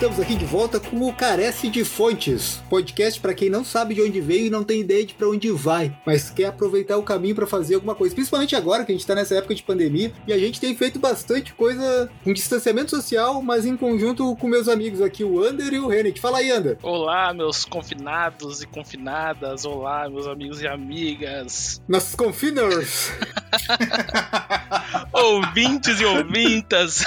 estamos aqui de volta com o Carece de Fontes, podcast para quem não sabe de onde veio e não tem ideia de para onde vai, mas quer aproveitar o caminho para fazer alguma coisa, principalmente agora que a gente tá nessa época de pandemia e a gente tem feito bastante coisa em distanciamento social, mas em conjunto com meus amigos aqui, o Ander e o Renet. Fala aí, Ander. Olá, meus confinados e confinadas. Olá, meus amigos e amigas. Nossos confiners. Ouvintes e ouvintas.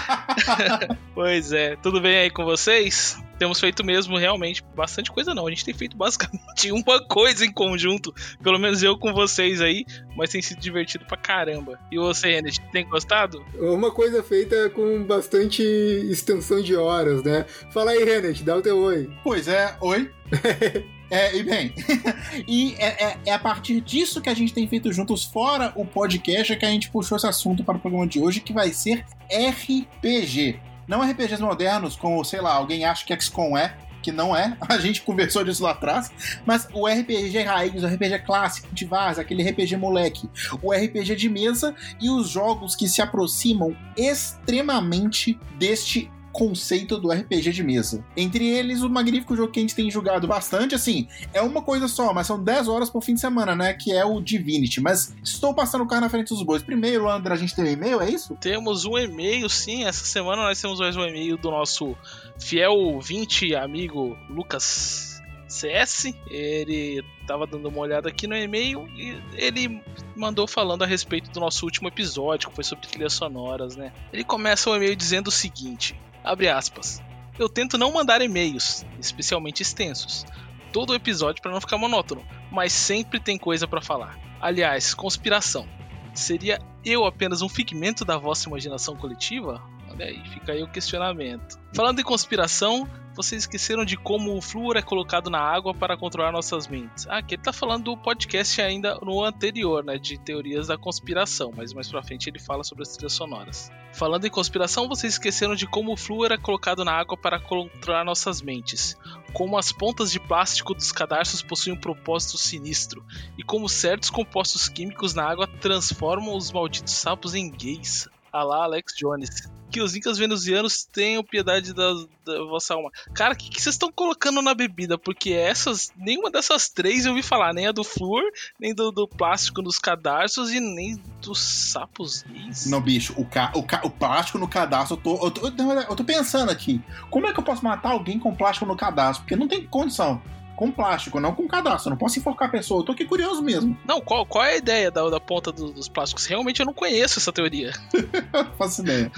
pois é, tudo bem aí com vocês? Temos feito mesmo realmente bastante coisa, não. A gente tem feito basicamente uma coisa em conjunto, pelo menos eu com vocês aí, mas tem sido divertido pra caramba. E você, René, tem gostado? Uma coisa feita com bastante extensão de horas, né? Fala aí, René, dá o teu oi. Pois é, oi. É, e bem, e é, é, é, a partir disso que a gente tem feito juntos, fora o podcast, é que a gente puxou esse assunto para o programa de hoje, que vai ser RPG. Não RPGs modernos, como, sei lá, alguém acha que XCOM é, que não é, a gente conversou disso lá atrás, mas o RPG raiz, o RPG clássico de Vaz, aquele RPG moleque, o RPG de mesa e os jogos que se aproximam extremamente deste conceito do RPG de mesa. Entre eles, o magnífico jogo que a gente tem jogado bastante, assim, é uma coisa só, mas são 10 horas por fim de semana, né? Que é o Divinity. Mas estou passando o carro na frente dos bois. Primeiro, André, a gente tem um e-mail, é isso? Temos um e-mail, sim. Essa semana nós temos mais um e-mail do nosso fiel 20 amigo Lucas CS. Ele estava dando uma olhada aqui no e-mail e ele mandou falando a respeito do nosso último episódio, que foi sobre trilhas sonoras, né? Ele começa o e-mail dizendo o seguinte: Abre aspas. Eu tento não mandar e-mails, especialmente extensos, todo o episódio para não ficar monótono, mas sempre tem coisa para falar. Aliás, conspiração. Seria eu apenas um figmento da vossa imaginação coletiva? Olha aí, fica aí o questionamento. Falando em conspiração, vocês esqueceram de como o flúor é colocado na água para controlar nossas mentes. Ah, aqui ele tá falando do podcast ainda no anterior, né, de teorias da conspiração, mas mais pra frente ele fala sobre as trilhas sonoras. Falando em conspiração, vocês esqueceram de como o flúor é colocado na água para controlar nossas mentes, como as pontas de plástico dos cadarços possuem um propósito sinistro, e como certos compostos químicos na água transformam os malditos sapos em gays. Alá Alex Jones que os incas venusianos tenham piedade da, da vossa alma. Cara, o que, vocês estão colocando na bebida? Porque essas, nenhuma dessas três eu ouvi falar, nem a do flúor, nem do, do plástico nos cadarços e nem dos sapos Não, bicho, o, ca, o, ca, o plástico no cadastro, eu tô, eu, tô, eu tô pensando aqui, como é que eu posso matar alguém com plástico no cadastro? Porque não tem condição com plástico, não com cadastro. Eu não posso enforcar a pessoa. Eu tô aqui curioso mesmo. Não, qual, qual é a ideia da, da ponta do, dos plásticos? Realmente eu não conheço essa teoria. faço ideia.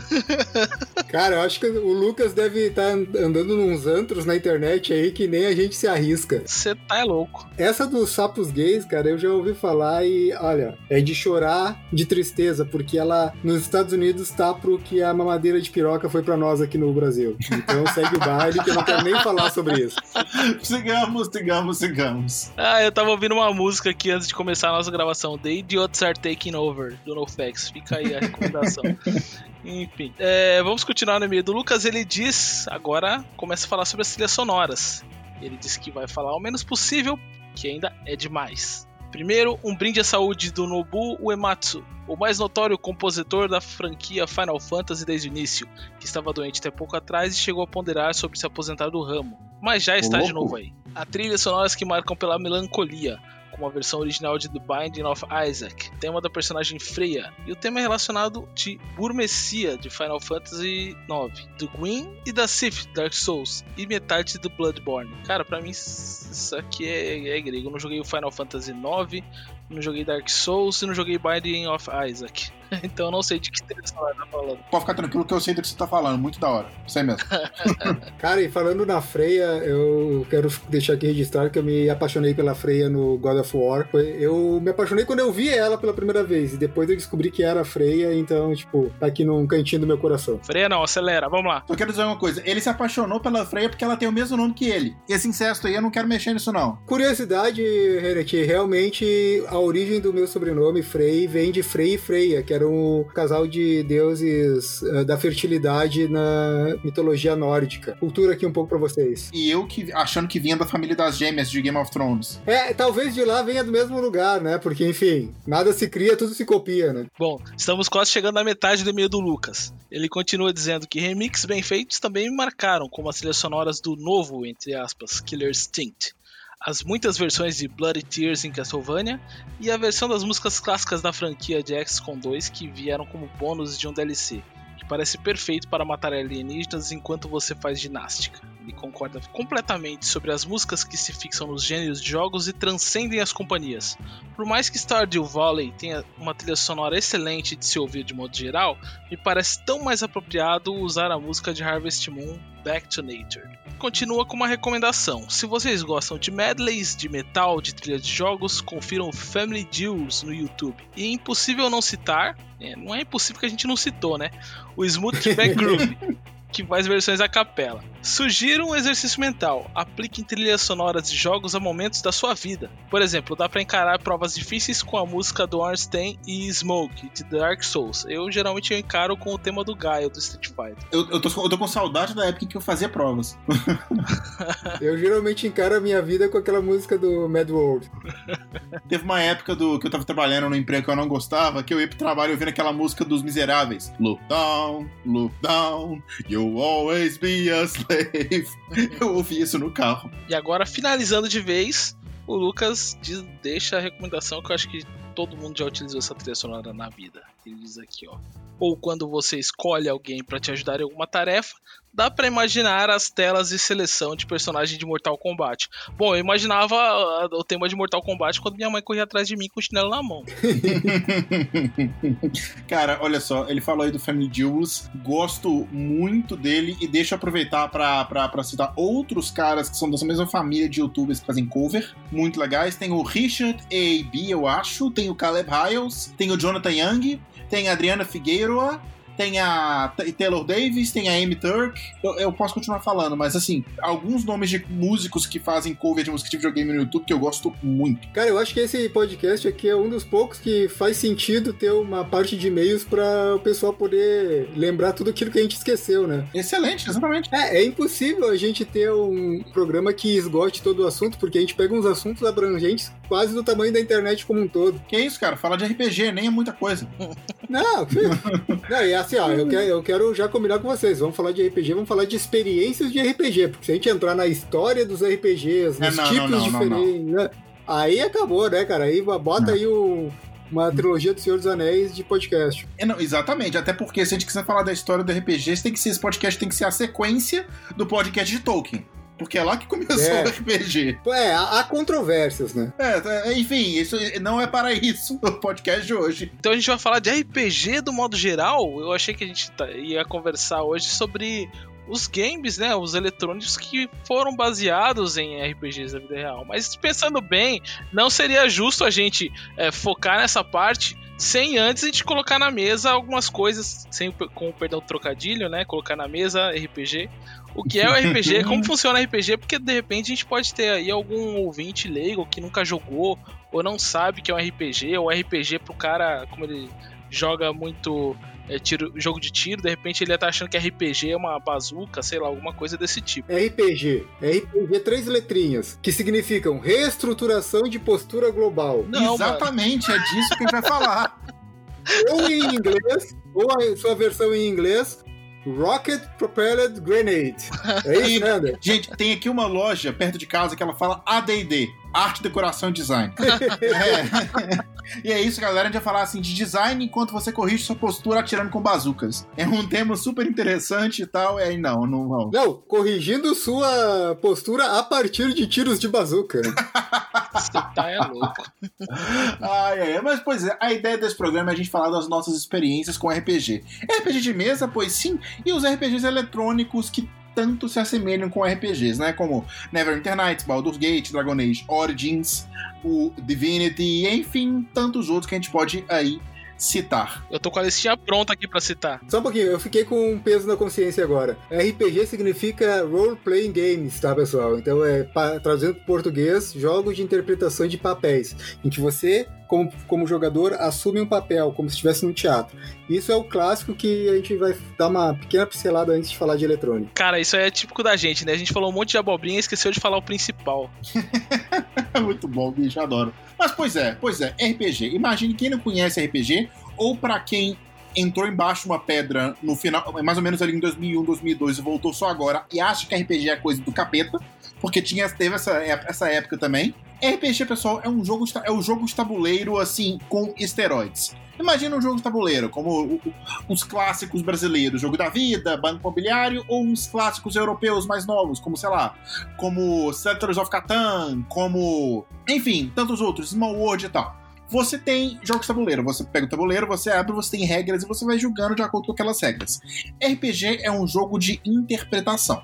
Cara, eu acho que o Lucas deve estar tá andando nos antros na internet aí que nem a gente se arrisca. Você tá é louco. Essa dos sapos gays, cara, eu já ouvi falar e, olha, é de chorar de tristeza, porque ela nos Estados Unidos tá pro que a mamadeira de piroca foi para nós aqui no Brasil. Então segue o baile que eu não quero nem falar sobre isso. Sigamos sigamos, sigamos. Ah, eu tava ouvindo uma música aqui antes de começar a nossa gravação. The Idiots Are Taking Over, do NoFX. Fica aí a recomendação. Enfim, é, vamos continuar no e-mail do Lucas. Ele diz, agora começa a falar sobre as trilhas sonoras. Ele diz que vai falar o menos possível, que ainda é demais. Primeiro, um brinde à saúde do Nobu Uematsu, o mais notório compositor da franquia Final Fantasy desde o início, que estava doente até pouco atrás e chegou a ponderar sobre se aposentar do ramo, mas já está de novo aí. A trilha sonoras que marcam pela melancolia, como a versão original de The Binding of Isaac, tema da personagem Freya, e o tema é relacionado de Burmecia de Final Fantasy IX, do Gwyn e da Sith Dark Souls, e metade do Bloodborne. Cara, para mim isso aqui é, é grego. Eu não joguei o Final Fantasy IX, não joguei Dark Souls e não joguei Binding of Isaac. então eu não sei de que trilha sonora tá falando. Pode ficar tranquilo que eu sei do que você tá falando, muito da hora. Sei mesmo. Cara, e falando na Freya, eu quero deixar aqui registrado que eu me apaixonei pela Freya no God of War. Eu me apaixonei quando eu vi ela pela primeira vez, e depois eu descobri que era a Freya, então, tipo, tá aqui num cantinho do meu coração. Freya não, acelera, vamos lá. Eu quero dizer uma coisa, ele se apaixonou pela Freya porque ela tem o mesmo nome que ele. Esse incesto aí, eu não quero mexer nisso não. Curiosidade, Renet, realmente, ao origem do meu sobrenome, Frey, vem de Frey e Freya, que era um casal de deuses uh, da fertilidade na mitologia nórdica. Cultura aqui um pouco para vocês. E eu que achando que vinha da família das gêmeas de Game of Thrones. É, talvez de lá venha do mesmo lugar, né? Porque, enfim, nada se cria, tudo se copia, né? Bom, estamos quase chegando na metade do e-mail do Lucas. Ele continua dizendo que remixes bem feitos também me marcaram, como as trilhas sonoras do novo, entre aspas, Killer Instinct as muitas versões de Bloody Tears em Castlevania e a versão das músicas clássicas da franquia de XCOM 2 que vieram como bônus de um DLC, que parece perfeito para matar alienígenas enquanto você faz ginástica. Ele concorda completamente sobre as músicas que se fixam nos gêneros de jogos e transcendem as companhias. Por mais que Stardew Valley tenha uma trilha sonora excelente de se ouvir de modo geral, me parece tão mais apropriado usar a música de Harvest Moon Back to Nature. Continua com uma recomendação: se vocês gostam de medleys de metal de trilha de jogos, confiram Family Jewels no YouTube. E é impossível não citar, é, não é impossível que a gente não citou, né? O Smooth Back Groove. Que faz versões a capela. Sugiro um exercício mental. Aplique em trilhas sonoras de jogos a momentos da sua vida. Por exemplo, dá para encarar provas difíceis com a música do Ornstein e Smoke, de Dark Souls. Eu geralmente eu encaro com o tema do Gaio, do Street Fighter. Eu, eu, tô, eu tô com saudade da época em que eu fazia provas. eu geralmente encaro a minha vida com aquela música do Mad World. Teve uma época do que eu tava trabalhando no emprego que eu não gostava, que eu ia pro trabalho ouvindo aquela música dos Miseráveis. Look down, look down, you You'll always be a slave. Eu ouvi isso no carro. E agora, finalizando de vez, o Lucas diz, deixa a recomendação que eu acho que todo mundo já utilizou essa trilha sonora na vida. Ele diz aqui, ó. Ou quando você escolhe alguém para te ajudar em alguma tarefa, dá para imaginar as telas de seleção de personagem de Mortal Kombat. Bom, eu imaginava ah, o tema de Mortal Kombat quando minha mãe corria atrás de mim com o chinelo na mão. Cara, olha só, ele falou aí do Family Jewels, gosto muito dele e deixa eu aproveitar para citar outros caras que são dessa mesma família de youtubers que fazem cover, muito legais. Tem o Richard A.B., eu acho, tem o Caleb Hiles, tem o Jonathan Young, tem a Adriana Figueiredo, tem a Taylor Davis, tem a Amy Turk. Eu, eu, posso continuar falando, mas assim, alguns nomes de músicos que fazem cover de música de videogame no YouTube que eu gosto muito. Cara, eu acho que esse podcast aqui é um dos poucos que faz sentido ter uma parte de e-mails para o pessoal poder lembrar tudo aquilo que a gente esqueceu, né? Excelente, exatamente. É, é impossível a gente ter um programa que esgote todo o assunto, porque a gente pega uns assuntos abrangentes quase do tamanho da internet como um todo. Que isso, cara? Falar de RPG nem é muita coisa. Não, não, e assim, ó, eu quero, eu quero já combinar com vocês. Vamos falar de RPG, vamos falar de experiências de RPG, porque se a gente entrar na história dos RPGs, é, nos é, não, tipos não, não, diferentes, né? Aí acabou, né, cara? Aí bota aí o uma trilogia do Senhor dos Anéis de podcast. É, não, exatamente, até porque se a gente quiser falar da história do RPG, tem que ser, esse podcast tem que ser a sequência do podcast de Tolkien porque é lá que começou é. o RPG. É, há controvérsias, né? É, é, enfim, isso não é para isso o podcast de hoje. Então a gente vai falar de RPG do modo geral. Eu achei que a gente tá, ia conversar hoje sobre os games, né, os eletrônicos que foram baseados em RPGs da vida real. Mas pensando bem, não seria justo a gente é, focar nessa parte sem antes a gente colocar na mesa algumas coisas, sem com o perdão trocadilho, né, colocar na mesa RPG, o que é o RPG, como funciona o RPG, porque de repente a gente pode ter aí algum ouvinte leigo que nunca jogou ou não sabe que é um RPG, ou RPG pro cara, como ele joga muito é, tiro, jogo de tiro, de repente ele tá achando que RPG é uma bazuca, sei lá, alguma coisa desse tipo. RPG. RPG, três letrinhas, que significam reestruturação de postura global. Não, Exatamente, mano. é disso que a gente vai falar. ou em inglês, ou a sua versão em inglês, Rocket Propelled Grenade. É isso, né? Gente, tem aqui uma loja perto de casa que ela fala ADD. Arte, Decoração e Design. é. E é isso, galera. A gente vai falar assim de design enquanto você corrige sua postura atirando com bazucas. É um tema super interessante e tal. E aí, não, não vão. Não, corrigindo sua postura a partir de tiros de bazuca. Você tá é louco. Ai, ai, mas, pois é, a ideia desse programa é a gente falar das nossas experiências com RPG. RPG de mesa, pois sim, e os RPGs eletrônicos que tanto se assemelham com RPGs, né? Como Neverwinter Nights, Baldur's Gate, Dragon Age Origins, o Divinity, e enfim, tantos outros que a gente pode aí citar? Eu tô com a listinha pronta aqui para citar. Só um pouquinho, eu fiquei com um peso na consciência agora. RPG significa Role Playing Games, tá, pessoal? Então é traduzindo para português, jogos de interpretação de papéis, em que você como, como jogador, assume um papel, como se estivesse no teatro. Isso é o clássico que a gente vai dar uma pequena pincelada antes de falar de eletrônica. Cara, isso é típico da gente, né? A gente falou um monte de abobrinha e esqueceu de falar o principal. Muito bom, bicho, adoro. Mas, pois é, pois é, RPG. Imagine quem não conhece RPG, ou para quem entrou embaixo de uma pedra no final, mais ou menos ali em 2001, 2002 e voltou só agora e acha que RPG é coisa do capeta, porque tinha, teve essa, essa época também. RPG, pessoal, é um jogo, é um jogo de tabuleiro, assim, com esteroides. Imagina um jogo de tabuleiro, como os clássicos brasileiros, Jogo da Vida, Banco Imobiliário, ou uns clássicos europeus mais novos, como, sei lá, como Settlers of Catan, como... Enfim, tantos outros, Small World e tal. Você tem jogos de tabuleiro, você pega o tabuleiro, você abre, você tem regras e você vai julgando de acordo com aquelas regras. RPG é um jogo de interpretação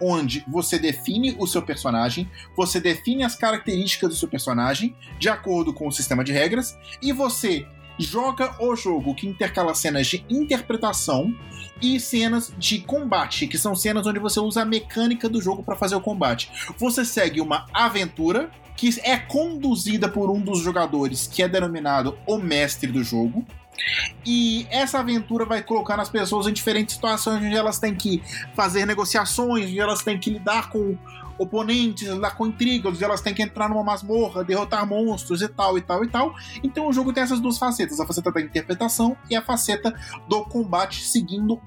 onde você define o seu personagem, você define as características do seu personagem de acordo com o sistema de regras e você joga o jogo que intercala cenas de interpretação e cenas de combate, que são cenas onde você usa a mecânica do jogo para fazer o combate. Você segue uma aventura que é conduzida por um dos jogadores que é denominado o mestre do jogo. E essa aventura vai colocar as pessoas em diferentes situações onde elas têm que fazer negociações, onde elas têm que lidar com oponentes, lidar com intrigas, onde elas têm que entrar numa masmorra, derrotar monstros e tal, e tal, e tal. Então o jogo tem essas duas facetas: a faceta da interpretação e a faceta do combate, seguindo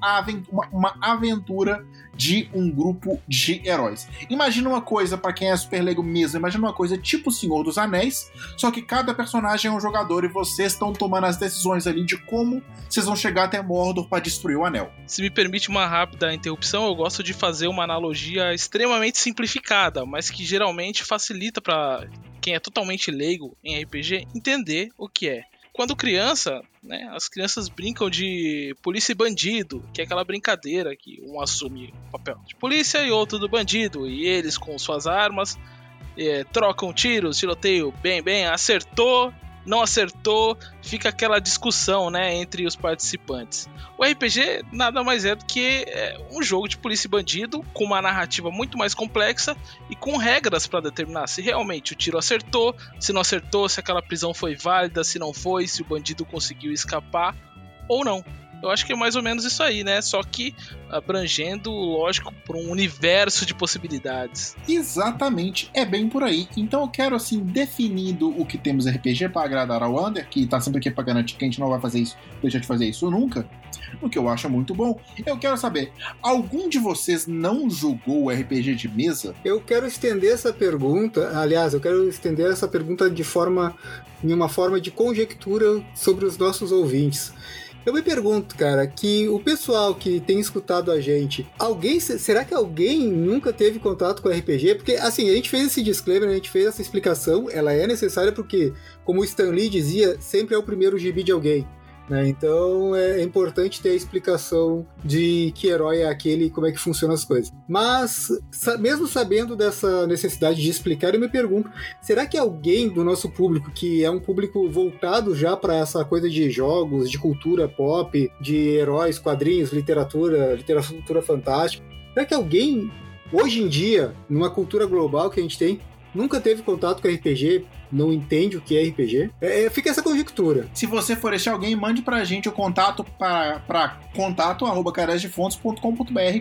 uma, uma aventura de um grupo de heróis. Imagina uma coisa, para quem é super leigo mesmo, imagina uma coisa tipo Senhor dos Anéis, só que cada personagem é um jogador e vocês estão tomando as decisões ali de como vocês vão chegar até Mordor para destruir o anel. Se me permite uma rápida interrupção, eu gosto de fazer uma analogia extremamente simplificada, mas que geralmente facilita para quem é totalmente leigo em RPG entender o que é quando criança, né, as crianças brincam de polícia e bandido, que é aquela brincadeira que um assume o papel de polícia e outro do bandido, e eles com suas armas é, trocam tiros, tiroteio, bem, bem, acertou, não acertou, fica aquela discussão, né, entre os participantes. O RPG nada mais é do que é, um jogo de polícia e bandido com uma narrativa muito mais complexa e com regras para determinar se realmente o tiro acertou, se não acertou, se aquela prisão foi válida, se não foi, se o bandido conseguiu escapar ou não. Eu acho que é mais ou menos isso aí, né? Só que abrangendo, lógico, por um universo de possibilidades. Exatamente, é bem por aí. Então eu quero, assim, definido o que temos RPG para agradar ao Under, que tá sempre aqui pra garantir que a gente não vai fazer isso, deixa de fazer isso nunca. O que eu acho muito bom. Eu quero saber, algum de vocês não jogou o RPG de mesa? Eu quero estender essa pergunta, aliás, eu quero estender essa pergunta de forma, em uma forma de conjectura sobre os nossos ouvintes. Eu me pergunto, cara, que o pessoal que tem escutado a gente, alguém, será que alguém nunca teve contato com RPG? Porque, assim, a gente fez esse disclaimer, a gente fez essa explicação, ela é necessária porque, como o Stan Lee dizia, sempre é o primeiro gibi de alguém. Né? Então é importante ter a explicação de que herói é aquele e como é que funcionam as coisas. Mas, mesmo sabendo dessa necessidade de explicar, eu me pergunto: será que alguém do nosso público, que é um público voltado já para essa coisa de jogos, de cultura pop, de heróis, quadrinhos, literatura, literatura fantástica, será que alguém, hoje em dia, numa cultura global que a gente tem, nunca teve contato com RPG, não entende o que é RPG. É, é, fica essa conjectura. Se você for esse alguém, mande pra gente o contato para contato arroba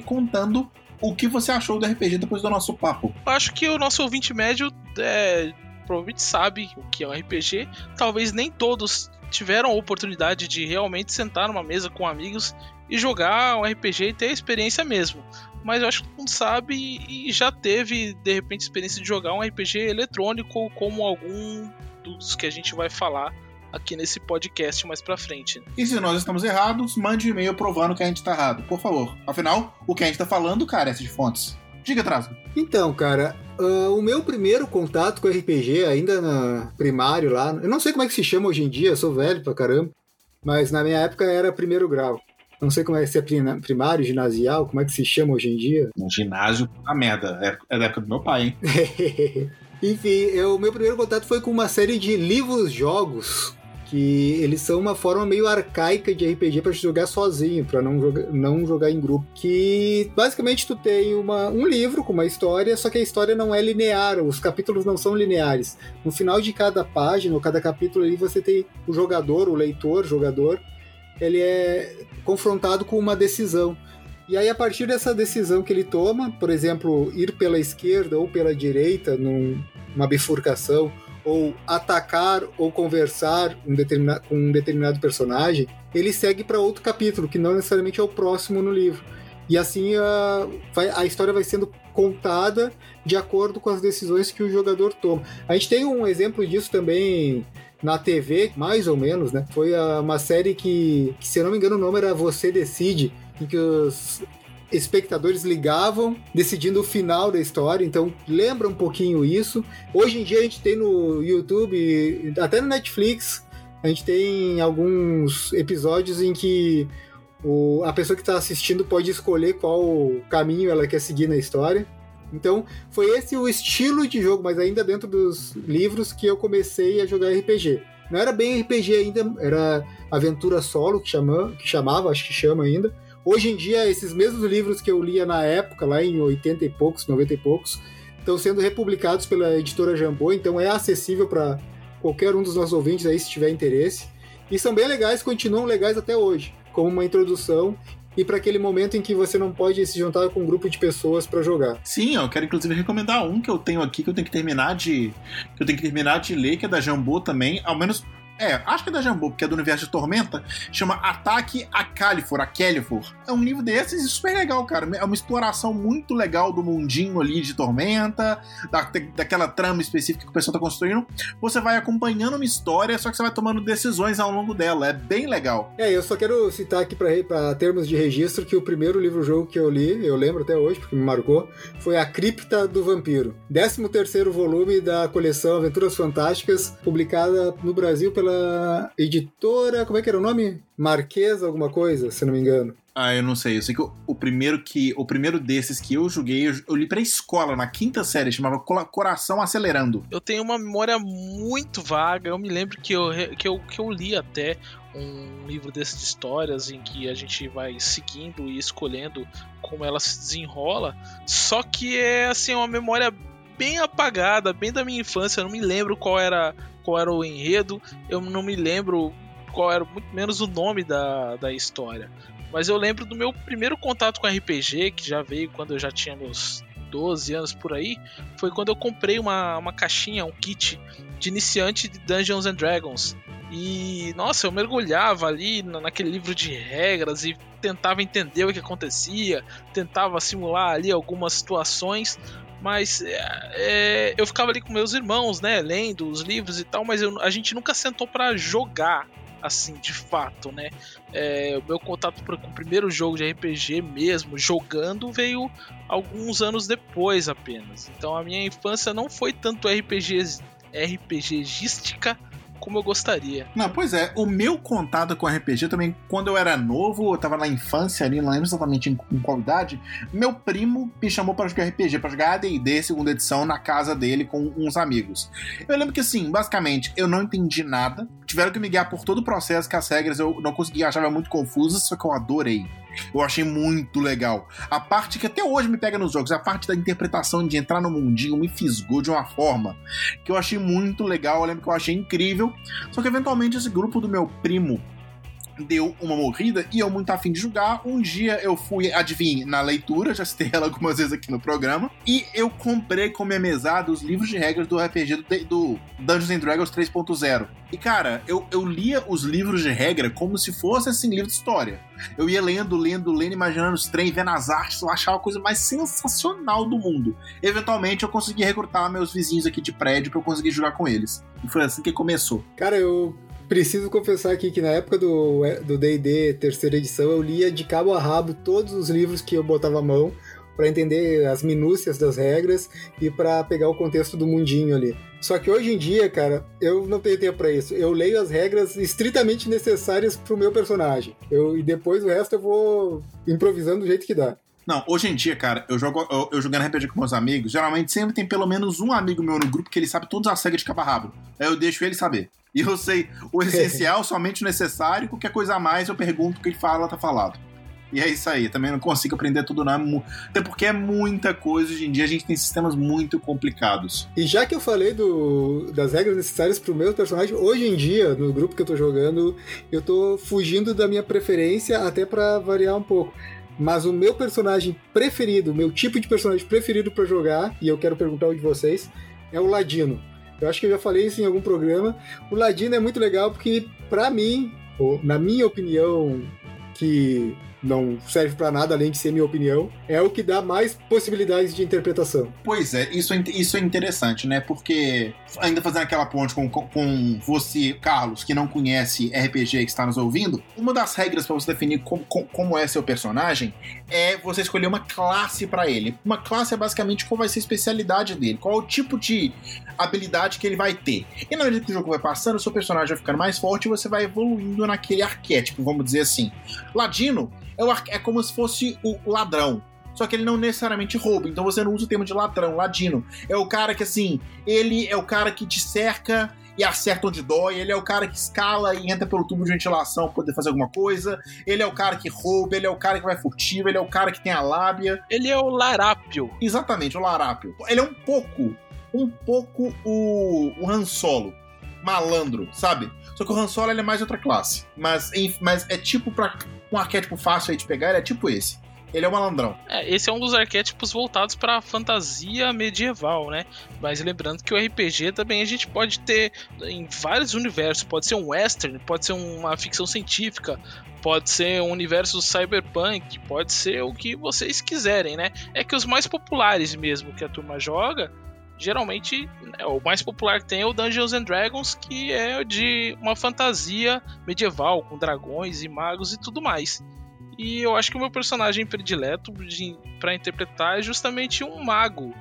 contando o que você achou do RPG depois do nosso papo. Acho que o nosso ouvinte médio é, provavelmente sabe o que é um RPG. Talvez nem todos tiveram a oportunidade de realmente sentar numa mesa com amigos e jogar um RPG e ter a experiência mesmo mas eu acho que todo mundo sabe e já teve, de repente, experiência de jogar um RPG eletrônico como algum dos que a gente vai falar aqui nesse podcast mais pra frente. E se nós estamos errados, mande um e-mail provando que a gente tá errado, por favor. Afinal, o que a gente tá falando carece de fontes. Diga, Trasgo. Então, cara, uh, o meu primeiro contato com RPG, ainda na primário lá, eu não sei como é que se chama hoje em dia, eu sou velho pra caramba, mas na minha época era primeiro grau. Não sei como é se é primário, ginasial, como é que se chama hoje em dia. Um ginásio, a merda. É, é da época do meu pai, hein? Enfim, o meu primeiro contato foi com uma série de livros-jogos que eles são uma forma meio arcaica de RPG para jogar sozinho, para não jogar, não jogar em grupo. Que basicamente tu tem uma, um livro com uma história, só que a história não é linear, os capítulos não são lineares. No final de cada página, ou cada capítulo ali, você tem o jogador, o leitor, jogador, ele é confrontado com uma decisão. E aí, a partir dessa decisão que ele toma, por exemplo, ir pela esquerda ou pela direita numa bifurcação, ou atacar ou conversar um com um determinado personagem, ele segue para outro capítulo, que não necessariamente é o próximo no livro. E assim a, a história vai sendo contada de acordo com as decisões que o jogador toma. A gente tem um exemplo disso também na TV, mais ou menos, né? Foi uma série que, que, se eu não me engano, o nome era Você Decide, em que os espectadores ligavam decidindo o final da história, então lembra um pouquinho isso. Hoje em dia a gente tem no YouTube, até no Netflix, a gente tem alguns episódios em que o, a pessoa que está assistindo pode escolher qual caminho ela quer seguir na história. Então, foi esse o estilo de jogo, mas ainda dentro dos livros que eu comecei a jogar RPG. Não era bem RPG ainda, era aventura solo que, chama, que chamava, acho que chama ainda. Hoje em dia, esses mesmos livros que eu lia na época, lá em 80 e poucos, 90 e poucos, estão sendo republicados pela editora Jambô, então é acessível para qualquer um dos nossos ouvintes aí, se tiver interesse. E são bem legais, continuam legais até hoje, como uma introdução e para aquele momento em que você não pode se juntar com um grupo de pessoas para jogar. Sim, eu quero inclusive recomendar um que eu tenho aqui que eu tenho que terminar de que eu tenho que terminar de ler, que é da Jambô também, ao menos é, acho que é da Jambô, porque é do universo de Tormenta. Chama Ataque a Califor, a Califor. É um livro desses e super legal, cara. É uma exploração muito legal do mundinho ali de Tormenta, da, daquela trama específica que o pessoal tá construindo. Você vai acompanhando uma história, só que você vai tomando decisões ao longo dela. É bem legal. É, eu só quero citar aqui para termos de registro que o primeiro livro-jogo que eu li, eu lembro até hoje, porque me marcou, foi A Cripta do Vampiro. 13 terceiro volume da coleção Aventuras Fantásticas, publicada no Brasil pela pela editora. Como é que era o nome? Marquesa, alguma coisa, se não me engano. Ah, eu não sei. Eu sei que o, o, primeiro que o primeiro desses que eu joguei, eu, eu li pra escola, na quinta série, chamava Coração Acelerando. Eu tenho uma memória muito vaga. Eu me lembro que eu, que eu, que eu li até um livro desses de histórias em que a gente vai seguindo e escolhendo como ela se desenrola. Só que é assim, uma memória bem apagada, bem da minha infância. Eu não me lembro qual era qual era o enredo, eu não me lembro qual era, muito menos o nome da, da história. Mas eu lembro do meu primeiro contato com RPG, que já veio quando eu já tinha meus 12 anos por aí, foi quando eu comprei uma, uma caixinha, um kit de iniciante de Dungeons and Dragons. E nossa, eu mergulhava ali naquele livro de regras e tentava entender o que acontecia, tentava simular ali algumas situações, mas é, é, eu ficava ali com meus irmãos, né, lendo os livros e tal, mas eu, a gente nunca sentou para jogar assim, de fato, né? É, o meu contato com o primeiro jogo de RPG mesmo, jogando, veio alguns anos depois apenas. Então a minha infância não foi tanto RPG RPGística como eu gostaria. Não, pois é, o meu contato com RPG também, quando eu era novo, eu tava na infância ali, não lembro exatamente em, em qual idade, meu primo me chamou para jogar RPG, para jogar AD&D segunda edição na casa dele com uns amigos. Eu lembro que assim, basicamente, eu não entendi nada, tiveram que me guiar por todo o processo, que as regras eu não conseguia, achava muito confusas, só que eu adorei. Eu achei muito legal. A parte que até hoje me pega nos jogos, a parte da interpretação de entrar no mundinho me fisgou de uma forma que eu achei muito legal. Eu lembro que eu achei incrível. Só que eventualmente esse grupo do meu primo deu uma morrida e eu muito afim de jogar. Um dia eu fui, adivinhe, na leitura, já citei ela algumas vezes aqui no programa, e eu comprei com minha mesada os livros de regras do RPG do, do Dungeons and Dragons 3.0. E cara, eu, eu lia os livros de regra como se fosse assim, livro de história. Eu ia lendo, lendo, lendo, imaginando os trem, vendo as artes, eu achava a coisa mais sensacional do mundo. Eventualmente eu consegui recrutar meus vizinhos aqui de prédio para eu conseguir jogar com eles. E foi assim que começou. Cara, eu preciso confessar aqui que na época do D&D terceira edição eu lia de cabo a rabo todos os livros que eu botava a mão para entender as minúcias das regras e para pegar o contexto do mundinho ali. Só que hoje em dia, cara, eu não tenho tempo para isso. Eu leio as regras estritamente necessárias pro meu personagem. Eu, e depois o resto eu vou improvisando do jeito que dá. Não, hoje em dia, cara, eu jogo eu, eu jogando RPG com meus amigos, geralmente sempre tem pelo menos um amigo meu no grupo que ele sabe todas as regras de cabo rabo. Aí eu deixo ele saber. E eu sei o essencial, somente o necessário, qualquer coisa a mais eu pergunto o que ele fala, tá falado. E é isso aí, também não consigo aprender tudo não. Até porque é muita coisa hoje em dia, a gente tem sistemas muito complicados. E já que eu falei do, das regras necessárias pro meu personagem, hoje em dia, no grupo que eu tô jogando, eu tô fugindo da minha preferência até para variar um pouco. Mas o meu personagem preferido, meu tipo de personagem preferido para jogar, e eu quero perguntar um de vocês, é o Ladino. Eu acho que eu já falei isso em algum programa. O Ladino é muito legal porque, para mim, na minha opinião, que não serve para nada além de ser minha opinião, é o que dá mais possibilidades de interpretação. Pois é, isso é, isso é interessante, né? Porque, ainda fazendo aquela ponte com, com você, Carlos, que não conhece RPG que está nos ouvindo, uma das regras para você definir com, com, como é seu personagem é você escolher uma classe para ele. Uma classe é basicamente qual vai ser a especialidade dele, qual é o tipo de habilidade que ele vai ter. E na medida que o jogo vai passando, o seu personagem vai ficando mais forte e você vai evoluindo naquele arquétipo, vamos dizer assim. Ladino é, o, é como se fosse o ladrão. Só que ele não necessariamente rouba, então você não usa o termo de ladrão, ladino. É o cara que, assim, ele é o cara que te cerca e acerta onde dói, ele é o cara que escala e entra pelo tubo de ventilação pra poder fazer alguma coisa, ele é o cara que rouba, ele é o cara que vai furtivo, ele é o cara que tem a lábia. Ele é o larápio. Exatamente, o larápio. Ele é um pouco, um pouco o, o Han Solo, malandro, sabe? Só que o Han Solo ele é mais outra classe. Mas, mas é tipo pra um arquétipo fácil aí de pegar, ele é tipo esse. Ele é um malandrão. É, esse é um dos arquétipos voltados para fantasia medieval, né? Mas lembrando que o RPG também a gente pode ter em vários universos. Pode ser um western, pode ser uma ficção científica, pode ser um universo cyberpunk, pode ser o que vocês quiserem, né? É que os mais populares mesmo que a turma joga geralmente é, o mais popular que tem é o Dungeons and Dragons, que é de uma fantasia medieval, com dragões e magos e tudo mais. E eu acho que o meu personagem predileto para interpretar é justamente um mago.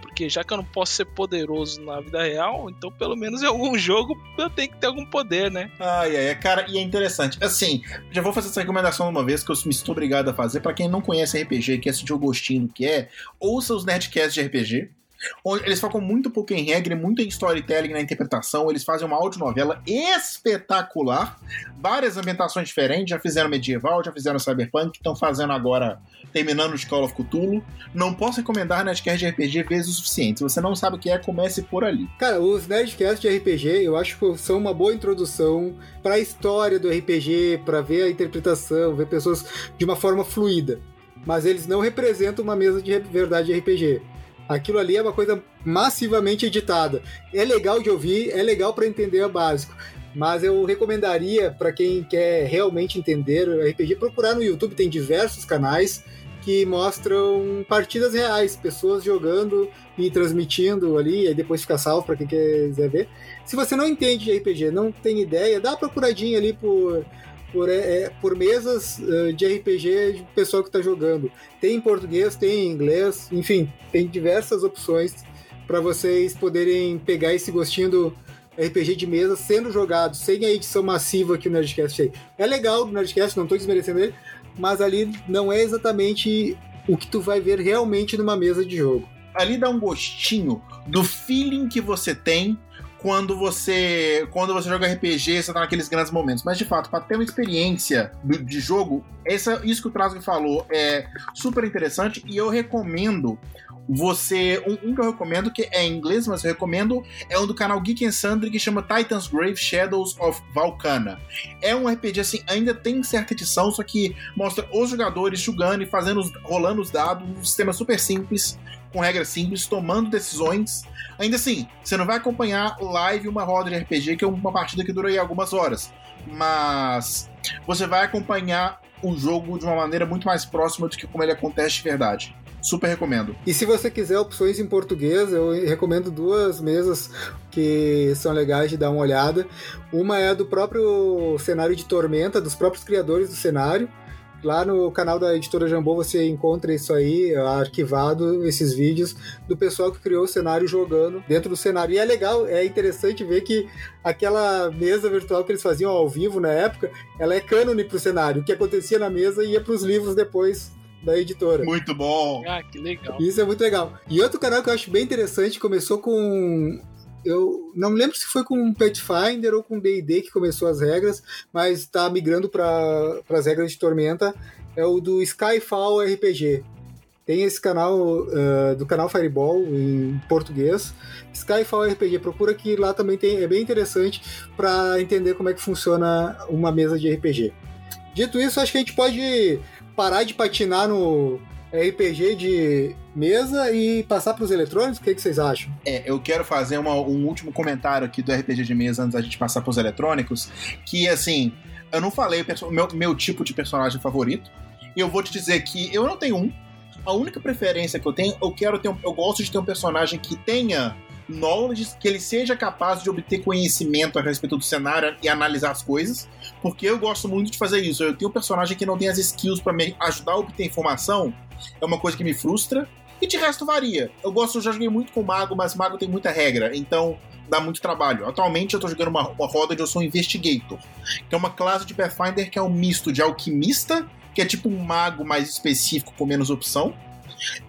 Porque já que eu não posso ser poderoso na vida real, então pelo menos em algum jogo eu tenho que ter algum poder, né? Ai, ai, cara, e é interessante. Assim, já vou fazer essa recomendação uma vez que eu me estou obrigado a fazer. para quem não conhece RPG, quer sentir o gostinho que é, ouça os Nerdcasts de RPG eles focam muito pouco em regra, muito em storytelling na interpretação. Eles fazem uma audionovela espetacular, várias ambientações diferentes. Já fizeram medieval, já fizeram cyberpunk, estão fazendo agora, terminando de Call of Cthulhu. Não posso recomendar Nerdcast de RPG vezes o suficiente. Se você não sabe o que é, comece por ali. Cara, os Nerdcast de RPG eu acho que são uma boa introdução para a história do RPG, para ver a interpretação, ver pessoas de uma forma fluida. Mas eles não representam uma mesa de verdade de RPG Aquilo ali é uma coisa massivamente editada. É legal de ouvir, é legal para entender o básico. Mas eu recomendaria para quem quer realmente entender o RPG procurar no YouTube, tem diversos canais que mostram partidas reais, pessoas jogando e transmitindo ali, e depois fica salvo para quem quiser ver. Se você não entende de RPG, não tem ideia, dá uma procuradinha ali por por, é, é, por mesas uh, de RPG de pessoal que está jogando. Tem em português, tem em inglês, enfim, tem diversas opções para vocês poderem pegar esse gostinho do RPG de mesa sendo jogado, sem a edição massiva que o Nerdcast tem. É legal o Nerdcast, não estou desmerecendo ele, mas ali não é exatamente o que tu vai ver realmente numa mesa de jogo. Ali dá um gostinho do feeling que você tem quando você quando você joga RPG, você tá naqueles grandes momentos. Mas de fato, para ter uma experiência de jogo, essa, isso que o Trasgo falou é super interessante e eu recomendo você. Um, um, que eu recomendo, que é em inglês, mas eu recomendo, é um do canal Geek and Sundry que chama Titan's Grave Shadows of Valkana. É um RPG assim, ainda tem certa edição, só que mostra os jogadores jogando e fazendo, rolando os dados, um sistema super simples, com regras simples, tomando decisões Ainda assim, você não vai acompanhar live uma roda de RPG, que é uma partida que dura aí algumas horas. Mas você vai acompanhar o jogo de uma maneira muito mais próxima do que como ele acontece de verdade. Super recomendo. E se você quiser opções em português, eu recomendo duas mesas que são legais de dar uma olhada. Uma é do próprio cenário de Tormenta, dos próprios criadores do cenário Lá no canal da editora Jambô você encontra isso aí, arquivado, esses vídeos do pessoal que criou o cenário jogando dentro do cenário. E é legal, é interessante ver que aquela mesa virtual que eles faziam ao vivo na época, ela é cânone pro cenário. O que acontecia na mesa ia para os livros depois da editora. Muito bom. Ah, que legal. Isso é muito legal. E outro canal que eu acho bem interessante, começou com eu não lembro se foi com Pathfinder ou com D&D que começou as regras, mas está migrando para as regras de Tormenta, é o do Skyfall RPG. Tem esse canal uh, do canal Fireball em português, Skyfall RPG. Procura que lá também tem, é bem interessante para entender como é que funciona uma mesa de RPG. Dito isso, acho que a gente pode parar de patinar no RPG de mesa e passar para os eletrônicos? O que, que, vocês acham? É, eu quero fazer uma, um último comentário aqui do RPG de mesa antes da gente passar para os eletrônicos, que assim, eu não falei o meu, meu tipo de personagem favorito, e eu vou te dizer que eu não tenho um. A única preferência que eu tenho, eu quero ter um, eu gosto de ter um personagem que tenha knowledge, que ele seja capaz de obter conhecimento a respeito do cenário e analisar as coisas, porque eu gosto muito de fazer isso. Eu tenho um personagem que não tem as skills para me ajudar a obter informação, é uma coisa que me frustra. E de resto varia. Eu gosto, eu já joguei muito com mago, mas mago tem muita regra, então dá muito trabalho. Atualmente eu tô jogando uma, uma roda onde eu sou um investigator, que é uma classe de Pathfinder que é um misto de alquimista, que é tipo um mago mais específico com menos opção,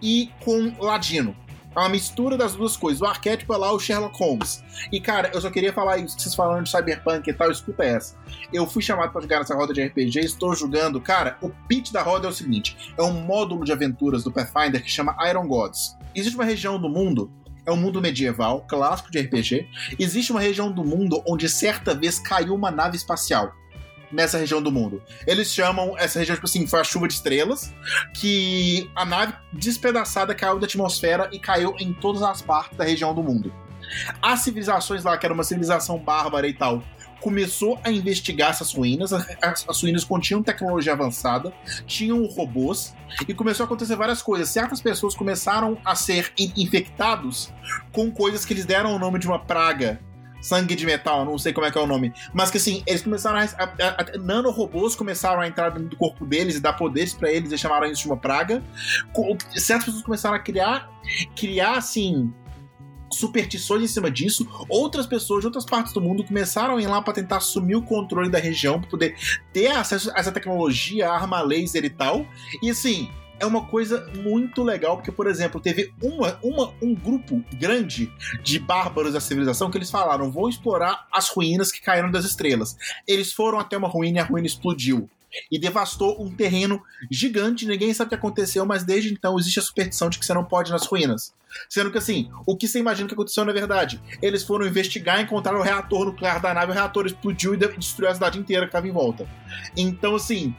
e com ladino. É uma mistura das duas coisas. O arquétipo é lá o Sherlock Holmes. E, cara, eu só queria falar isso. Vocês falando de Cyberpunk e tal, escuta essa. Eu fui chamado para jogar nessa roda de RPG, estou jogando. Cara, o pitch da roda é o seguinte: é um módulo de aventuras do Pathfinder que chama Iron Gods. Existe uma região do mundo é um mundo medieval, clássico de RPG. Existe uma região do mundo onde certa vez caiu uma nave espacial nessa região do mundo. Eles chamam essa região, tipo assim, foi a chuva de estrelas, que a nave despedaçada caiu da atmosfera e caiu em todas as partes da região do mundo. As civilizações lá, que era uma civilização bárbara e tal, começou a investigar essas ruínas. As, as, ruínas continham tecnologia avançada, tinham robôs, e começou a acontecer várias coisas. Certas pessoas começaram a ser infectados com coisas que eles deram o nome de uma praga sangue de metal, não sei como é que é o nome. Mas que assim, eles começaram a. a, a nanorobôs começaram a entrar dentro do corpo deles e dar poderes para eles e chamaram isso de uma praga. Certas pessoas começaram a criar, criar assim. Superstições em cima disso, outras pessoas de outras partes do mundo começaram a ir lá para tentar assumir o controle da região, para poder ter acesso a essa tecnologia, arma laser e tal. E assim, é uma coisa muito legal, porque, por exemplo, teve uma, uma, um grupo grande de bárbaros da civilização que eles falaram: vou explorar as ruínas que caíram das estrelas. Eles foram até uma ruína e a ruína explodiu. E devastou um terreno gigante, ninguém sabe o que aconteceu, mas desde então existe a superstição de que você não pode ir nas ruínas. Sendo que assim, o que você imagina que aconteceu na verdade? Eles foram investigar, encontraram o reator nuclear da nave, o reator explodiu e destruiu a cidade inteira que estava em volta. Então, assim,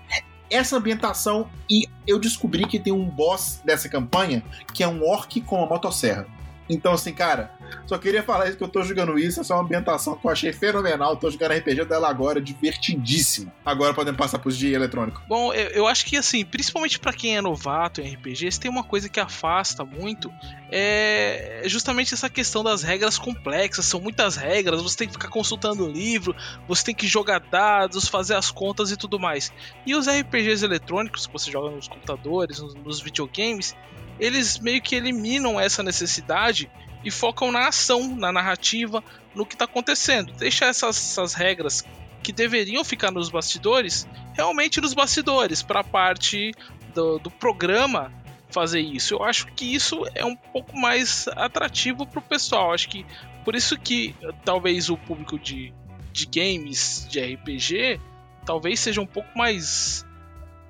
essa ambientação e eu descobri que tem um boss dessa campanha que é um orc com uma motosserra. Então, assim, cara, só queria falar isso que eu tô jogando isso. Essa é uma ambientação que eu achei fenomenal. Tô jogando RPG dela agora, divertidíssimo. Agora podemos passar pros de eletrônico. Bom, eu, eu acho que, assim, principalmente para quem é novato em RPGs, tem uma coisa que afasta muito. É justamente essa questão das regras complexas. São muitas regras, você tem que ficar consultando o livro, você tem que jogar dados, fazer as contas e tudo mais. E os RPGs eletrônicos que você joga nos computadores, nos, nos videogames, eles meio que eliminam essa necessidade e focam na ação, na narrativa, no que está acontecendo. Deixa essas, essas, regras que deveriam ficar nos bastidores realmente nos bastidores, para a parte do, do, programa fazer isso. Eu acho que isso é um pouco mais atrativo para o pessoal. Acho que por isso que talvez o público de, de games, de RPG, talvez seja um pouco mais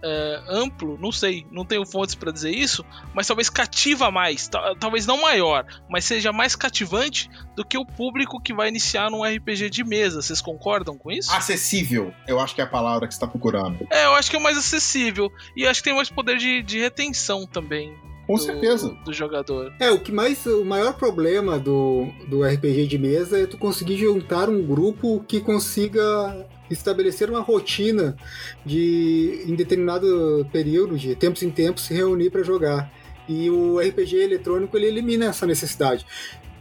é, amplo, não sei, não tenho fontes para dizer isso, mas talvez cativa mais, talvez não maior, mas seja mais cativante do que o público que vai iniciar num RPG de mesa. Vocês concordam com isso? Acessível, eu acho que é a palavra que você está procurando. É, eu acho que é mais acessível e acho que tem mais poder de, de retenção também. Com do, certeza. Do jogador. É, o que mais. O maior problema do, do RPG de mesa é tu conseguir juntar um grupo que consiga estabelecer uma rotina de em determinado período, de tempos em tempos, se reunir para jogar. E o RPG eletrônico ele elimina essa necessidade.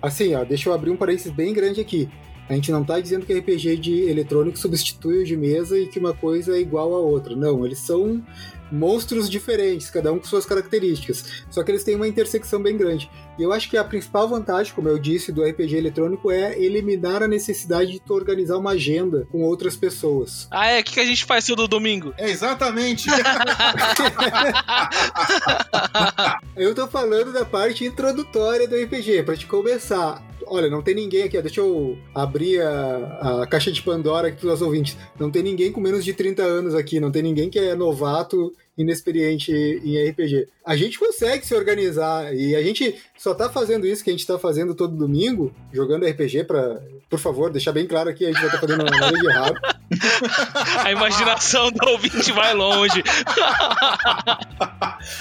Assim, ó, deixa eu abrir um parênteses bem grande aqui. A gente não tá dizendo que RPG de eletrônico substitui o de mesa e que uma coisa é igual a outra. Não, eles são monstros diferentes, cada um com suas características. Só que eles têm uma intersecção bem grande. E eu acho que a principal vantagem, como eu disse, do RPG eletrônico é eliminar a necessidade de tu organizar uma agenda com outras pessoas. Ah, é? O que a gente faz todo domingo? É exatamente. eu tô falando da parte introdutória do RPG, para te começar. Olha, não tem ninguém aqui, deixa eu abrir a, a caixa de Pandora aqui para os ouvintes. Não tem ninguém com menos de 30 anos aqui, não tem ninguém que é novato inexperiente em RPG. A gente consegue se organizar e a gente só tá fazendo isso que a gente tá fazendo todo domingo, jogando RPG para, por favor, deixar bem claro aqui, a gente vai estar tá fazendo nada de errado. A imaginação do ouvinte vai longe.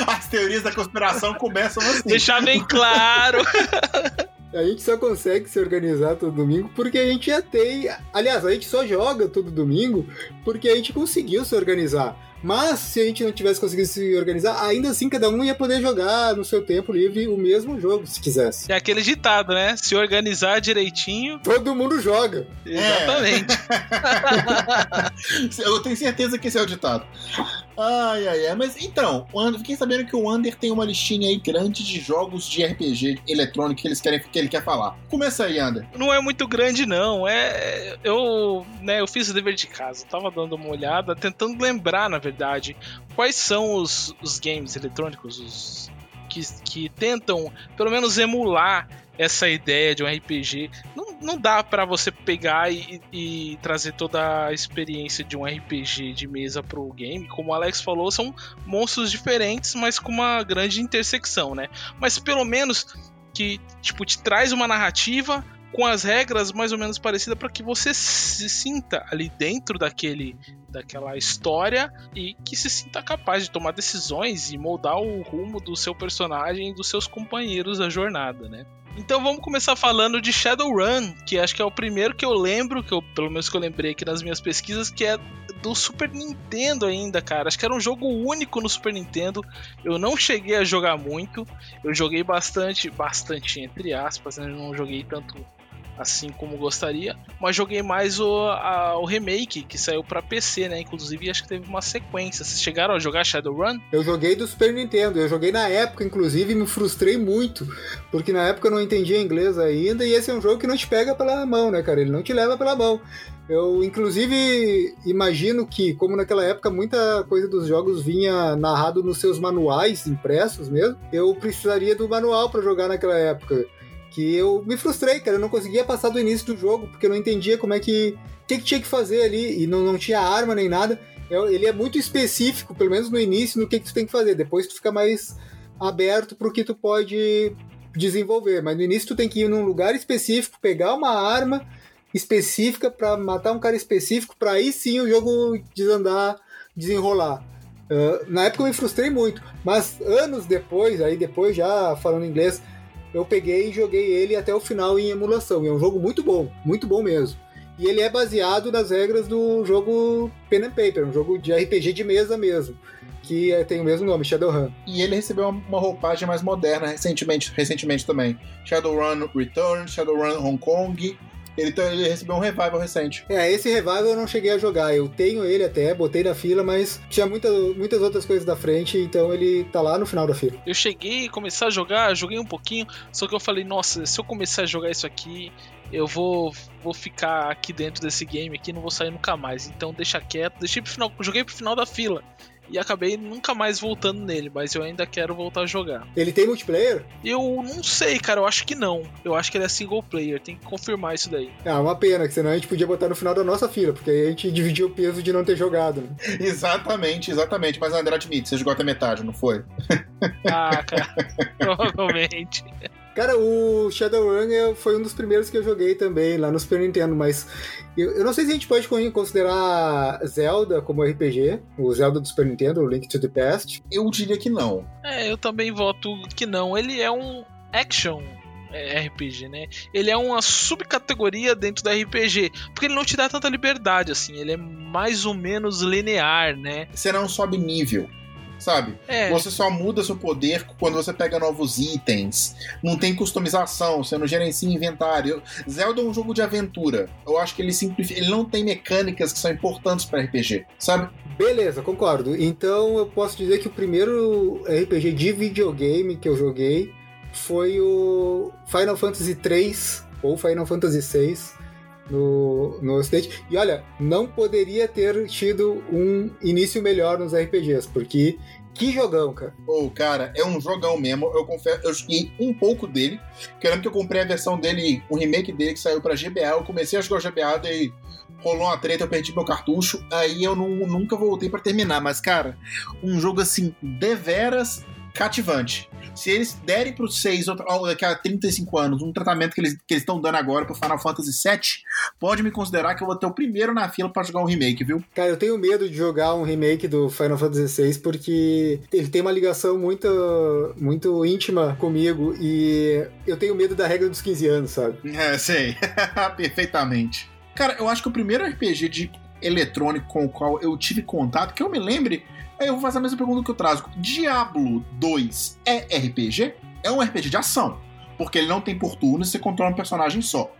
As teorias da conspiração começam assim. Deixar bem claro. A gente só consegue se organizar todo domingo porque a gente já tem. Aliás, a gente só joga todo domingo porque a gente conseguiu se organizar. Mas se a gente não tivesse conseguido se organizar, ainda assim cada um ia poder jogar no seu tempo livre o mesmo jogo, se quisesse. É aquele ditado, né? Se organizar direitinho. Todo mundo joga. Exatamente. É. Eu tenho certeza que esse é o ditado. Ai, ai, ai. Mas então, fiquei sabendo que o Under tem uma listinha aí grande de jogos de RPG eletrônico que eles querem que ele quer falar. Começa aí, Under. Não é muito grande, não. É. Eu, né, eu fiz o dever de casa. tava dando uma olhada, tentando lembrar, na verdade, quais são os, os games eletrônicos, os que, que tentam, pelo menos, emular essa ideia de um RPG. Não, não dá para você pegar e, e, trazer toda a experiência de um RPG de mesa pro game. Como o Alex falou, são monstros diferentes, mas com uma grande intersecção, né? Mas pelo menos que tipo te traz uma narrativa com as regras mais ou menos parecidas para que você se sinta ali dentro daquele daquela história e que se sinta capaz de tomar decisões e moldar o rumo do seu personagem e dos seus companheiros da jornada, né? Então vamos começar falando de Shadowrun, que acho que é o primeiro que eu lembro, que eu, pelo menos que eu lembrei aqui nas minhas pesquisas, que é do Super Nintendo ainda, cara. Acho que era um jogo único no Super Nintendo. Eu não cheguei a jogar muito. Eu joguei bastante, bastante entre aspas, né? Eu não joguei tanto assim como gostaria, mas joguei mais o, a, o remake que saiu para PC, né? Inclusive acho que teve uma sequência. Vocês chegaram a jogar Shadowrun? Eu joguei do Super Nintendo, eu joguei na época, inclusive, e me frustrei muito, porque na época eu não entendia inglês ainda, e esse é um jogo que não te pega pela mão, né, cara? Ele não te leva pela mão. Eu, inclusive, imagino que, como naquela época muita coisa dos jogos vinha narrado nos seus manuais impressos mesmo, eu precisaria do manual para jogar naquela época que eu me frustrei, cara. Eu não conseguia passar do início do jogo, porque eu não entendia como é que. O que, que tinha que fazer ali, e não, não tinha arma nem nada. Eu, ele é muito específico, pelo menos no início, no que, que tu tem que fazer. Depois tu fica mais aberto pro que tu pode desenvolver. Mas no início tu tem que ir num lugar específico, pegar uma arma específica para matar um cara específico, para aí sim o jogo desandar, desenrolar. Uh, na época eu me frustrei muito, mas anos depois, aí depois já falando inglês, eu peguei e joguei ele até o final em emulação. E é um jogo muito bom, muito bom mesmo. E ele é baseado nas regras do jogo Pen and Paper, um jogo de RPG de mesa mesmo, que é, tem o mesmo nome, Shadowrun. E ele recebeu uma roupagem mais moderna recentemente, recentemente também. Shadowrun Return, Shadowrun Hong Kong, ele, tá, ele, recebeu um revival recente. É, esse revival eu não cheguei a jogar. Eu tenho ele até, botei na fila, mas tinha muita, muitas outras coisas da frente, então ele tá lá no final da fila. Eu cheguei, começar a jogar, joguei um pouquinho, só que eu falei, nossa, se eu começar a jogar isso aqui, eu vou, vou ficar aqui dentro desse game aqui, não vou sair nunca mais. Então deixa quieto, deixei pro final, joguei pro final da fila e acabei nunca mais voltando nele, mas eu ainda quero voltar a jogar. Ele tem multiplayer? Eu não sei, cara, eu acho que não. Eu acho que ele é single player, tem que confirmar isso daí. É uma pena, que senão a gente podia botar no final da nossa fila, porque aí a gente dividia o peso de não ter jogado. Né? exatamente, exatamente. Mas André admite, você jogou até metade, não foi? ah, cara, provavelmente. Cara, o Shadowrun foi um dos primeiros que eu joguei também lá no Super Nintendo, mas eu, eu, não sei se a gente pode considerar Zelda como RPG, o Zelda do Super Nintendo, o Link to the Past. Eu diria que não. É, eu também voto que não. Ele é um action é, RPG, né? Ele é uma subcategoria dentro do RPG, porque ele não te dá tanta liberdade assim, ele é mais ou menos linear, né? Será um sobe nível sabe? É. Você só muda seu poder quando você pega novos itens. Não tem customização, você não gerencia inventário. Zelda é um jogo de aventura. Eu acho que ele simplifica. Ele não tem mecânicas que são importantes para RPG, sabe? Beleza, concordo. Então eu posso dizer que o primeiro RPG de videogame que eu joguei foi o Final Fantasy III ou Final Fantasy VI no, no Ocidente. E olha, não poderia ter tido um início melhor nos RPGs, porque que jogão, cara. Ô, cara, é um jogão mesmo. Eu confesso, eu joguei um pouco dele. Que eu lembro que eu comprei a versão dele, o remake dele que saiu pra GBA. Eu comecei a jogar o GBA, daí rolou uma treta, eu perdi meu cartucho. Aí eu não, nunca voltei para terminar. Mas, cara, um jogo assim, deveras cativante. Se eles derem pro 6 daqui a 35 anos um tratamento que eles que estão dando agora pro Final Fantasy VII, pode me considerar que eu vou ter o primeiro na fila para jogar um remake, viu? Cara, eu tenho medo de jogar um remake do Final Fantasy VI porque ele tem uma ligação muito, muito íntima comigo e eu tenho medo da regra dos 15 anos, sabe? É, sei. Perfeitamente. Cara, eu acho que o primeiro RPG de eletrônico com o qual eu tive contato, que eu me lembre, Aí eu vou fazer a mesma pergunta que eu trago. Diablo 2 é RPG? É um RPG de ação. Porque ele não tem por turno e você controla um personagem só.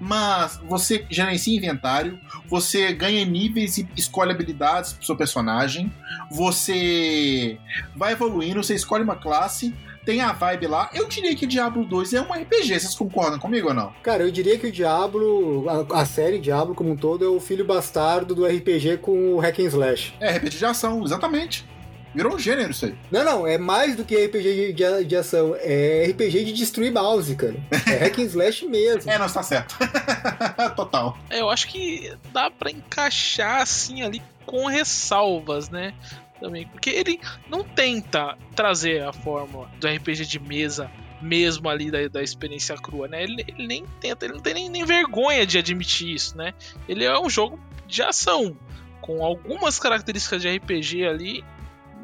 Mas você gerencia inventário, você ganha níveis e escolhe habilidades pro seu personagem, você vai evoluindo, você escolhe uma classe, tem a vibe lá. Eu diria que Diablo 2 é um RPG, vocês concordam comigo ou não? Cara, eu diria que o Diablo, a, a série Diablo como um todo, é o filho bastardo do RPG com o Hack and Slash. É, RPG de ação, exatamente. Virou um gênero isso aí. Não, não, é mais do que RPG de, de, de ação. É RPG de destruir mouse, cara. É hack and slash mesmo. é, não, está certo. Total. É, eu acho que dá para encaixar assim ali com ressalvas, né? Também. Porque ele não tenta trazer a fórmula do RPG de mesa mesmo ali da, da experiência crua, né? Ele, ele, nem tenta, ele não tem nem, nem vergonha de admitir isso, né? Ele é um jogo de ação, com algumas características de RPG ali,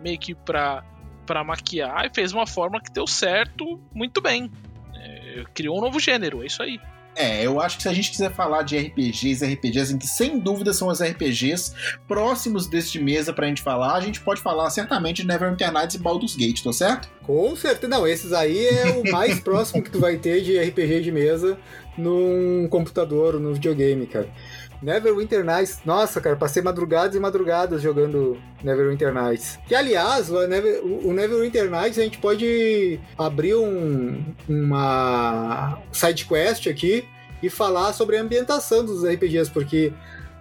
meio que pra, pra maquiar, e fez uma forma que deu certo muito bem. É, criou um novo gênero, é isso aí. É, eu acho que se a gente quiser falar de RPGs, RPGs em que sem dúvida são os RPGs próximos deste mesa pra gente falar, a gente pode falar certamente de Neverwinter Nights e Baldur's Gate, tô certo? Com certeza. Não, esses aí é o mais próximo que tu vai ter de RPG de mesa num computador, no videogame, cara. Neverwinter Nights, nossa, cara, passei madrugadas e madrugadas jogando Neverwinter Nights. Que, aliás, o, Never, Neverwinter Nights a gente pode abrir um, uma side quest aqui e falar sobre a ambientação dos RPGs, porque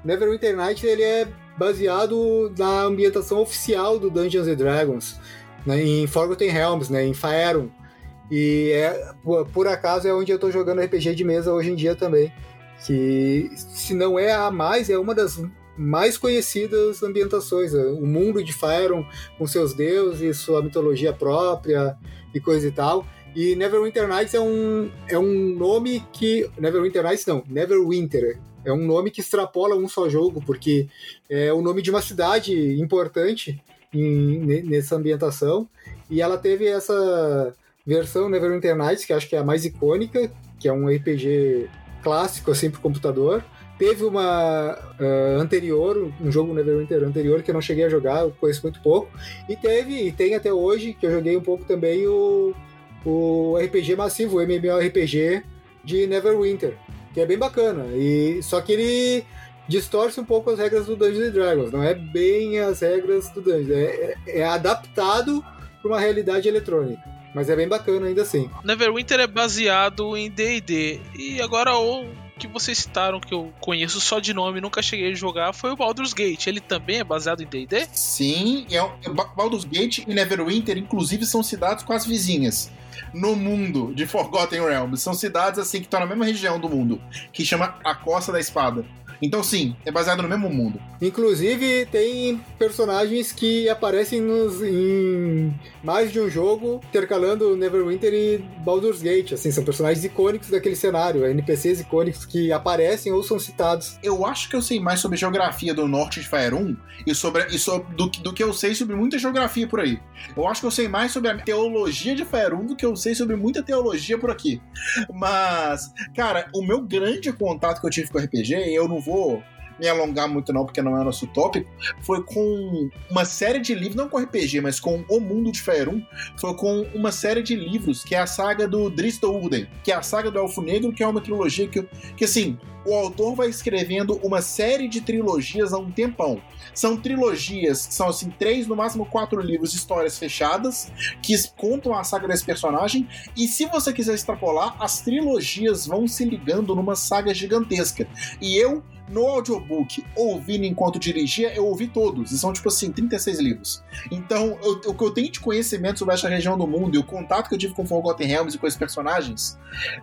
Neverwinter Nights ele é baseado na ambientação oficial do Dungeons and Dragons, né, em Forgotten Realms, né, em Faerun. E é, por, acaso é onde eu tô jogando RPG de mesa hoje em dia também que se não é a mais, é uma das mais conhecidas ambientações. O mundo de Faerun com seus deuses, sua mitologia própria e coisa e tal. E Neverwinter Nights é um, é um nome que. Neverwinter Nights não, Neverwinter. É um nome que extrapola um só jogo, porque é o nome de uma cidade importante em, nessa ambientação. E ela teve essa versão Neverwinter Nights, que acho que é a mais icônica, que é um RPG clássico assim pro computador. Teve uma uh, anterior, um jogo Neverwinter anterior que eu não cheguei a jogar, eu conheço muito pouco. E teve, e tem até hoje, que eu joguei um pouco também, o, o RPG massivo, o MMORPG de Neverwinter, que é bem bacana. E, só que ele distorce um pouco as regras do Dungeons Dragons, não é bem as regras do Dungeons, é, é, é adaptado para uma realidade eletrônica. Mas é bem bacana ainda assim. Neverwinter é baseado em D&D. E agora o que vocês citaram que eu conheço só de nome nunca cheguei a jogar foi o Baldur's Gate. Ele também é baseado em D&D? Sim, é, é Baldur's Gate e Neverwinter inclusive são cidades quase vizinhas no mundo de Forgotten Realms. São cidades assim que estão na mesma região do mundo, que chama a Costa da Espada. Então, sim, é baseado no mesmo mundo. Inclusive, tem personagens que aparecem nos, em mais de um jogo, intercalando Neverwinter e Baldur's Gate. Assim, são personagens icônicos daquele cenário, NPCs icônicos que aparecem ou são citados. Eu acho que eu sei mais sobre geografia do norte de Faerun e sobre, e sobre do, do que eu sei sobre muita geografia por aí. Eu acho que eu sei mais sobre a teologia de Faerun do que eu sei sobre muita teologia por aqui. Mas, cara, o meu grande contato que eu tive com RPG, eu não vou vou me alongar muito não, porque não é o nosso tópico, foi com uma série de livros, não com RPG, mas com O Mundo de Faerun, foi com uma série de livros, que é a saga do Drizzt Ulden, que é a saga do Elfo Negro, que é uma trilogia que, que assim, o autor vai escrevendo uma série de trilogias há um tempão. São trilogias que são assim, três, no máximo quatro livros, histórias fechadas, que contam a saga desse personagem. E se você quiser extrapolar, as trilogias vão se ligando numa saga gigantesca. E eu no audiobook, ouvindo enquanto dirigia, eu ouvi todos. E são, tipo assim, 36 livros. Então, o que eu tenho de conhecimento sobre essa região do mundo e o contato que eu tive com Forgotten Realms e com esses personagens,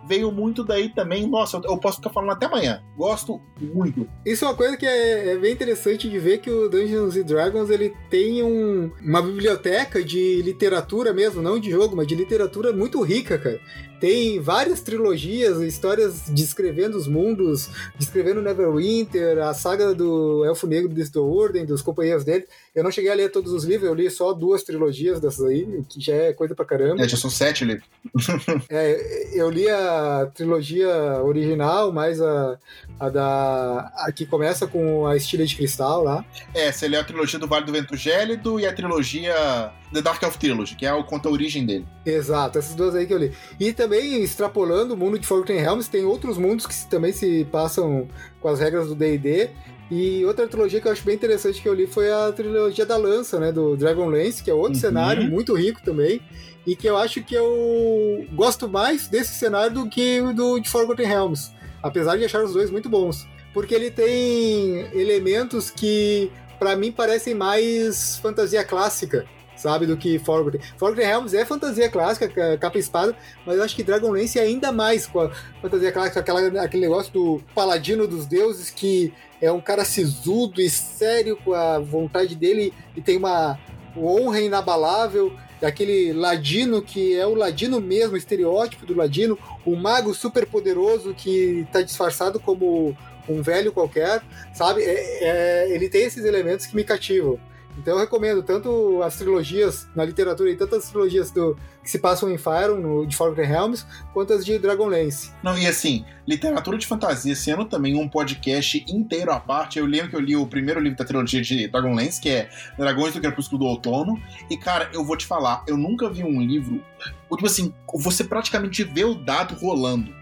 veio muito daí também. Nossa, eu, eu posso ficar falando até amanhã. Gosto muito. Isso é uma coisa que é, é bem interessante de ver que o Dungeons Dragons ele tem um, uma biblioteca de literatura mesmo, não de jogo, mas de literatura muito rica, cara. Tem várias trilogias, histórias descrevendo os mundos, descrevendo Neverwinter, a saga do Elfo Negro de Ordem, dos companheiros dele. Eu não cheguei a ler todos os livros, eu li só duas trilogias dessas aí, que já é coisa pra caramba. É, já são sete livros. é, eu li a trilogia original, mais a, a da. a que começa com a Estilha de Cristal lá. É, você lê a trilogia do Vale do Vento Gélido e a trilogia The Dark Elf Trilogy, que é o conta a origem dele. Exato, essas duas aí que eu li. E também, extrapolando o mundo de Forgotten Realms, tem outros mundos que também se passam com as regras do D&D. E outra trilogia que eu acho bem interessante que eu li foi a trilogia da Lança, né, do Dragonlance, que é outro uhum. cenário muito rico também, e que eu acho que eu gosto mais desse cenário do que do de Forgotten Realms, apesar de achar os dois muito bons, porque ele tem elementos que para mim parecem mais fantasia clássica sabe, do que Forgotten. Forgotten Realms é fantasia clássica, capa e espada, mas eu acho que Dragonlance é ainda mais com a fantasia clássica, aquela, aquele negócio do paladino dos deuses que é um cara sisudo e sério com a vontade dele e tem uma honra inabalável daquele ladino que é o ladino mesmo, estereótipo do ladino, o mago super poderoso que está disfarçado como um velho qualquer, sabe? É, é, ele tem esses elementos que me cativam. Então eu recomendo tanto as trilogias na literatura e tantas trilogias do, que se passam em Fire, no, de Forgotten Realms, quanto as de Dragonlance. Não, e assim, literatura de fantasia, sendo também um podcast inteiro à parte. Eu lembro que eu li o primeiro livro da trilogia de Dragonlance, que é Dragões do Crepúsculo do Outono. E, cara, eu vou te falar, eu nunca vi um livro. Tipo assim, você praticamente vê o dado rolando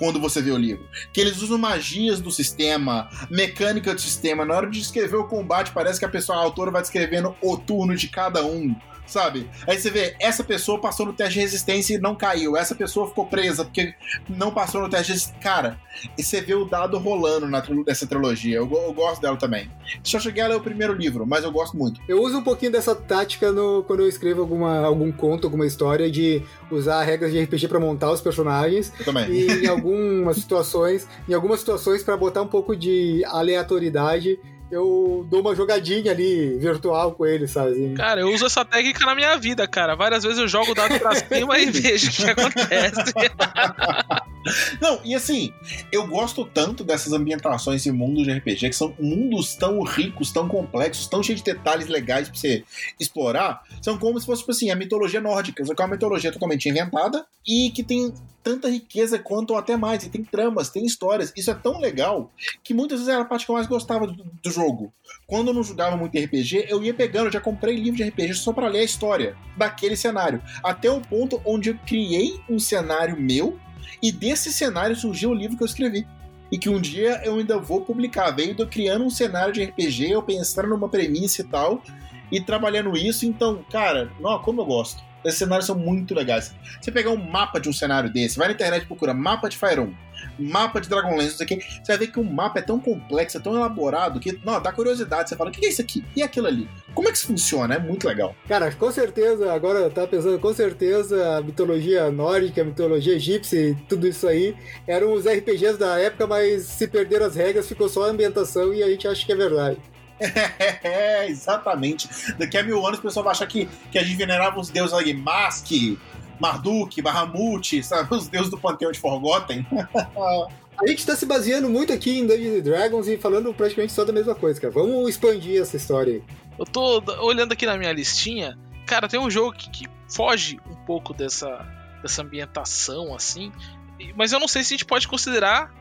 quando você vê o livro. Que eles usam magias do sistema, mecânica do sistema. Na hora de escrever o combate, parece que a pessoa, a autora, vai descrevendo o turno de cada um sabe? Aí você vê, essa pessoa passou no teste de resistência e não caiu, essa pessoa ficou presa porque não passou no teste de resistência. Cara, e você vê o dado rolando na, nessa trilogia. Eu, eu, gosto dela também. Só cheguei a ler o primeiro livro, mas eu gosto muito. Eu uso um pouquinho dessa tática no, quando eu escrevo alguma, algum conto, alguma história, de usar regras de RPG para montar os personagens. Eu também. E em algumas situações, em algumas situações para botar um pouco de aleatoriedade eu dou uma jogadinha ali virtual com ele, sabe? Assim. Cara, eu uso essa técnica na minha vida, cara. Várias vezes eu jogo o dado pra cima e vejo o que acontece. Não, e assim, eu gosto tanto dessas ambientações e mundos de RPG, que são mundos tão ricos, tão complexos, tão cheios de detalhes legais pra você explorar. São como se fosse, tipo assim, a mitologia nórdica, só que é uma mitologia totalmente inventada e que tem tanta riqueza quanto ou até mais. E tem tramas, tem histórias. Isso é tão legal que muitas vezes era a parte que eu mais gostava do, do jogo. Quando eu não jogava muito RPG, eu ia pegando, eu já comprei livro de RPG só para ler a história daquele cenário. Até o ponto onde eu criei um cenário meu e desse cenário surgiu o livro que eu escrevi. E que um dia eu ainda vou publicar. Veio eu criando um cenário de RPG, eu pensando numa premissa e tal, e trabalhando isso. Então, cara, não, como eu gosto. Esses cenários são muito legais. Você pegar um mapa de um cenário desse, vai na internet e procura mapa de Fire 1, mapa de Dragonlance, não sei o que, você vai ver que o mapa é tão complexo, é tão elaborado, que não, dá curiosidade. Você fala, o que é isso aqui? E aquilo ali? Como é que isso funciona? É muito legal. Cara, com certeza, agora eu tava pensando, com certeza a mitologia nórdica, a mitologia egípcia, tudo isso aí, eram os RPGs da época, mas se perderam as regras, ficou só a ambientação e a gente acha que é verdade. É, exatamente. Daqui a mil anos o pessoal vai achar que, que a gente venerava os deuses ali, Mask, Marduk, Bahamut, sabe? Os deuses do panteão de Forgotten. A gente tá se baseando muito aqui em Dungeons Dragons e falando praticamente só da mesma coisa, cara. Vamos expandir essa história aí. Eu tô olhando aqui na minha listinha, cara, tem um jogo que, que foge um pouco dessa, dessa ambientação, assim, mas eu não sei se a gente pode considerar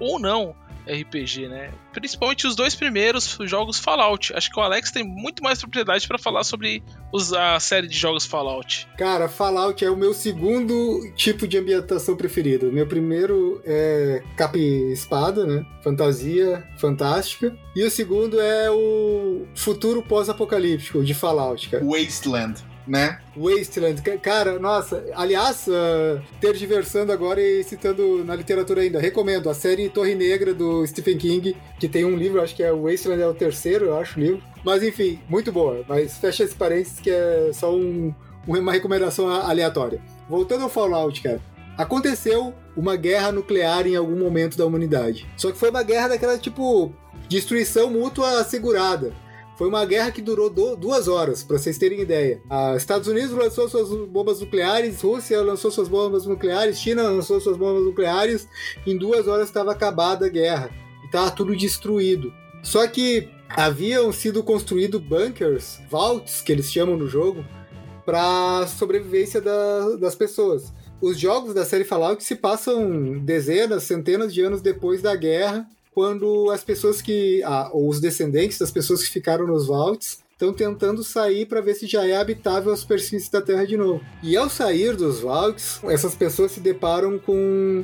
ou não RPG, né? Principalmente os dois primeiros jogos Fallout. Acho que o Alex tem muito mais propriedade para falar sobre os, a série de jogos Fallout. Cara, Fallout é o meu segundo tipo de ambientação preferido. Meu primeiro é capa e espada, né? Fantasia fantástica. E o segundo é o futuro pós-apocalíptico de Fallout, cara. Wasteland né? Wasteland, cara, nossa, aliás, uh, ter diversando agora e citando na literatura ainda, recomendo a série Torre Negra do Stephen King, que tem um livro, acho que é Wasteland é o terceiro, eu acho, livro. Mas enfim, muito boa, mas fecha esse parênteses que é só um, uma recomendação aleatória. Voltando ao Fallout, cara. Aconteceu uma guerra nuclear em algum momento da humanidade. Só que foi uma guerra daquela tipo destruição mútua assegurada. Foi uma guerra que durou do, duas horas, para vocês terem ideia. Os Estados Unidos lançou suas bombas nucleares, Rússia lançou suas bombas nucleares, China lançou suas bombas nucleares. Em duas horas estava acabada a guerra. E estava tudo destruído. Só que haviam sido construídos bunkers, vaults, que eles chamam no jogo, para sobrevivência da, das pessoas. Os jogos da série Fallout se passam dezenas, centenas de anos depois da guerra quando as pessoas que. Ah, ou os descendentes das pessoas que ficaram nos vaults estão tentando sair para ver se já é habitável a superfície da Terra de novo. E ao sair dos vaults, essas pessoas se deparam com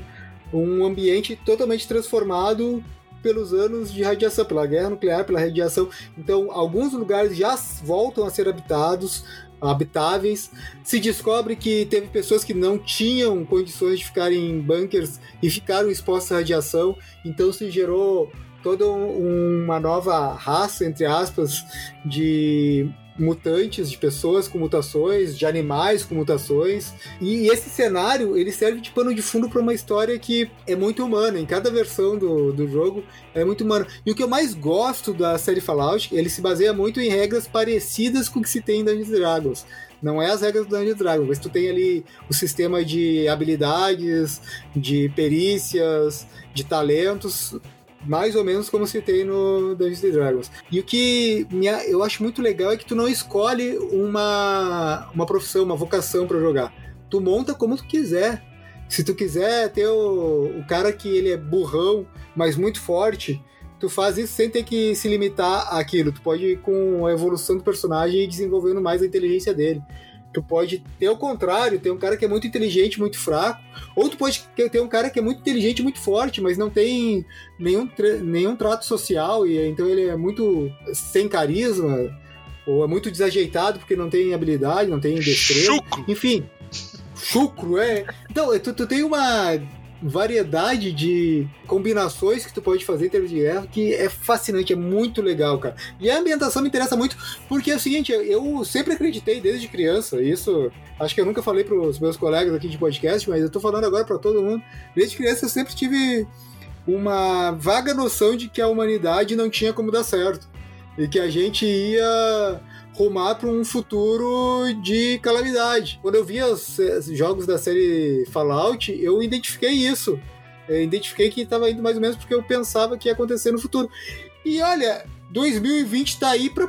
um ambiente totalmente transformado pelos anos de radiação, pela guerra nuclear, pela radiação. Então, alguns lugares já voltam a ser habitados, habitáveis. Se descobre que teve pessoas que não tinham condições de ficarem em bunkers e ficaram expostas à radiação, então se gerou toda uma nova raça, entre aspas, de mutantes, de pessoas com mutações, de animais com mutações. E esse cenário, ele serve de pano de fundo para uma história que é muito humana. Em cada versão do, do jogo é muito humana. E o que eu mais gosto da série Fallout, ele se baseia muito em regras parecidas com o que se tem em Dungeons Dragons. Não é as regras do Dungeons Dragons, mas tu tem ali o sistema de habilidades, de perícias, de talentos mais ou menos como tem no Dungeons Dragons. E o que eu acho muito legal é que tu não escolhe uma, uma profissão, uma vocação para jogar. Tu monta como tu quiser. Se tu quiser ter o, o cara que ele é burrão, mas muito forte, tu faz isso sem ter que se limitar àquilo. Tu pode ir com a evolução do personagem e desenvolvendo mais a inteligência dele. Tu pode ter o contrário, ter um cara que é muito inteligente, muito fraco, ou tu pode ter um cara que é muito inteligente, muito forte, mas não tem nenhum, nenhum trato social, e então ele é muito sem carisma, ou é muito desajeitado porque não tem habilidade, não tem destreza. Chucro. Enfim, chucro, é. Então, tu, tu tem uma variedade de combinações que tu pode fazer em termos de guerra que é fascinante, é muito legal, cara. E a ambientação me interessa muito porque é o seguinte, eu sempre acreditei desde criança, isso acho que eu nunca falei para os meus colegas aqui de podcast, mas eu tô falando agora para todo mundo. Desde criança eu sempre tive uma vaga noção de que a humanidade não tinha como dar certo e que a gente ia rumar para um futuro de calamidade. Quando eu vi os, jogos da série Fallout, eu identifiquei isso. Eu identifiquei que estava indo mais ou menos porque eu pensava que ia acontecer no futuro. E olha, 2020 está aí para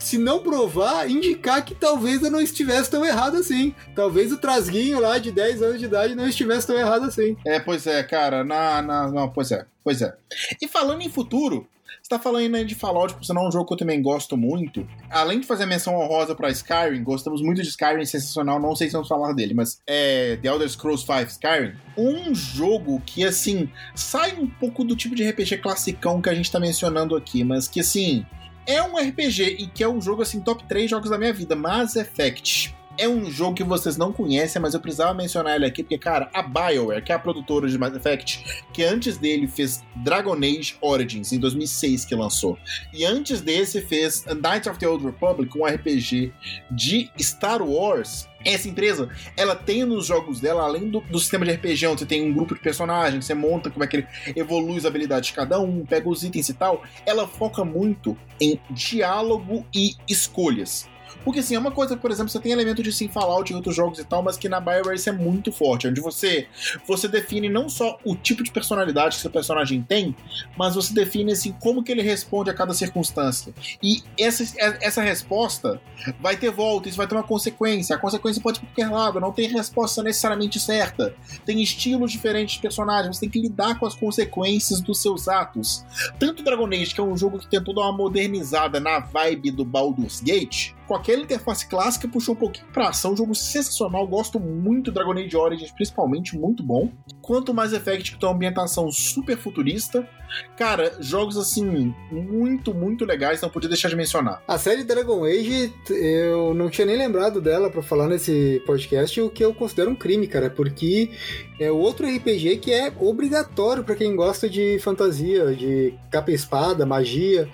se não provar, indicar que talvez eu não estivesse tão errado assim. Talvez o Trasguinho lá de 10 anos de idade não estivesse tão errado assim. É, pois é, cara. Na, não, pois é, pois é. E falando em futuro, você tá falando aí de Fallout, por sinal é um jogo que eu também gosto muito. Além de fazer menção honrosa pra Skyrim, gostamos muito de Skyrim, sensacional, não sei se vamos falar dele, mas é The Elder Scrolls V Skyrim. Um jogo que, assim, sai um pouco do tipo de RPG classicão que a gente tá mencionando aqui, mas que, assim, é um RPG e que é um jogo, assim, top 3 jogos da minha vida, Mass Effect é um jogo que vocês não conhecem, mas eu precisava mencionar ele aqui, porque, cara, a BioWare, que é a produtora de Mass Effect, que antes dele fez Dragon Age Origins, em 2006 que lançou, e antes desse fez Knights of the Old Republic, um RPG de Star Wars, essa empresa, ela tem nos jogos dela, além do, do, sistema de RPG, onde você tem um grupo de personagens, você monta como é que ele evolui as habilidades de cada um, pega os itens e tal, ela foca muito em diálogo e escolhas. Porque assim, é uma coisa, por exemplo, você tem elemento de sim Fallout e outros jogos e tal, mas que na BioWare isso é muito forte, onde você você define não só o tipo de personalidade que seu personagem tem, mas você define assim como que ele responde a cada circunstância. E essa, essa resposta vai ter volta, isso vai ter uma consequência. A consequência pode ir para qualquer lado, não tem resposta necessariamente certa. Tem estilos diferentes de personagens, você tem que lidar com as consequências dos seus atos. Tanto Dragon Age, que é um jogo que tentou dar uma modernizada na vibe do Baldur's Gate, com aquela interface clássica, puxou um pouquinho pra ação. Jogo sensacional, gosto muito do Dragon Age Origins, principalmente, muito bom. Quanto mais Effect, que tem uma ambientação super futurista. Cara, jogos assim, muito, muito legais, não podia deixar de mencionar. A série Dragon Age, eu não tinha nem lembrado dela para falar nesse podcast, o que eu considero um crime, cara, porque é outro RPG que é obrigatório para quem gosta de fantasia, de capa e espada, magia.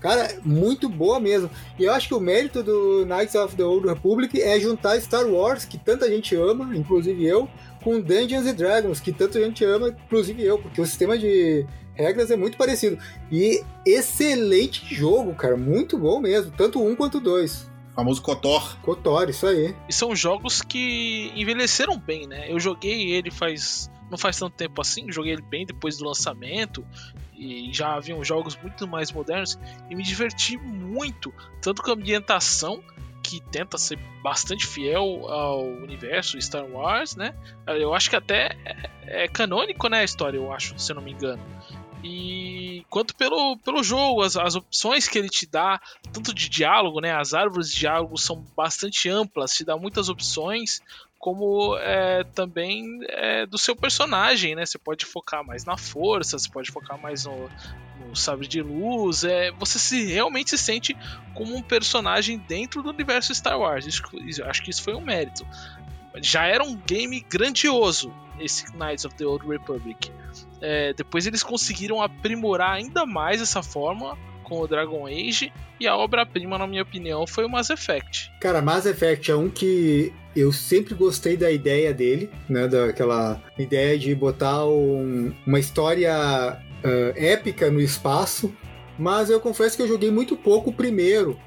Cara, muito boa mesmo. E eu acho que o mérito do Knights of the Old Republic é juntar Star Wars, que tanta gente ama, inclusive eu, com Dungeons and Dragons, que tanta gente ama, inclusive eu, porque o sistema de regras é muito parecido. E excelente jogo, cara, muito bom mesmo, tanto um quanto dois. O famoso Kotor. Kotor, isso aí. E são jogos que envelheceram bem, né? Eu joguei ele faz não faz tanto tempo assim, joguei ele bem depois do lançamento e já haviam jogos muito mais modernos e me diverti muito, tanto com a ambientação que tenta ser bastante fiel ao universo Star Wars, né? Eu acho que até é, é canônico, né, a história, eu acho, se eu não me engano. E quanto pelo, pelo jogo, as, as opções que ele te dá, tanto de diálogo, né? As árvores de diálogo são bastante amplas, te dá muitas opções como é, também é, do seu personagem, né? Você pode focar mais na força, você pode focar mais no, no sabre de luz. É, você se realmente se sente como um personagem dentro do universo Star Wars. Isso, acho que isso foi um mérito. Já era um game grandioso esse Knights of the Old Republic. É, depois eles conseguiram aprimorar ainda mais essa forma com o Dragon Age e a obra-prima, na minha opinião, foi o Mass Effect. Cara, Mass Effect é um que eu sempre gostei da ideia dele, né? Daquela ideia de botar um, uma história uh, épica no espaço. Mas eu confesso que eu joguei muito pouco o primeiro.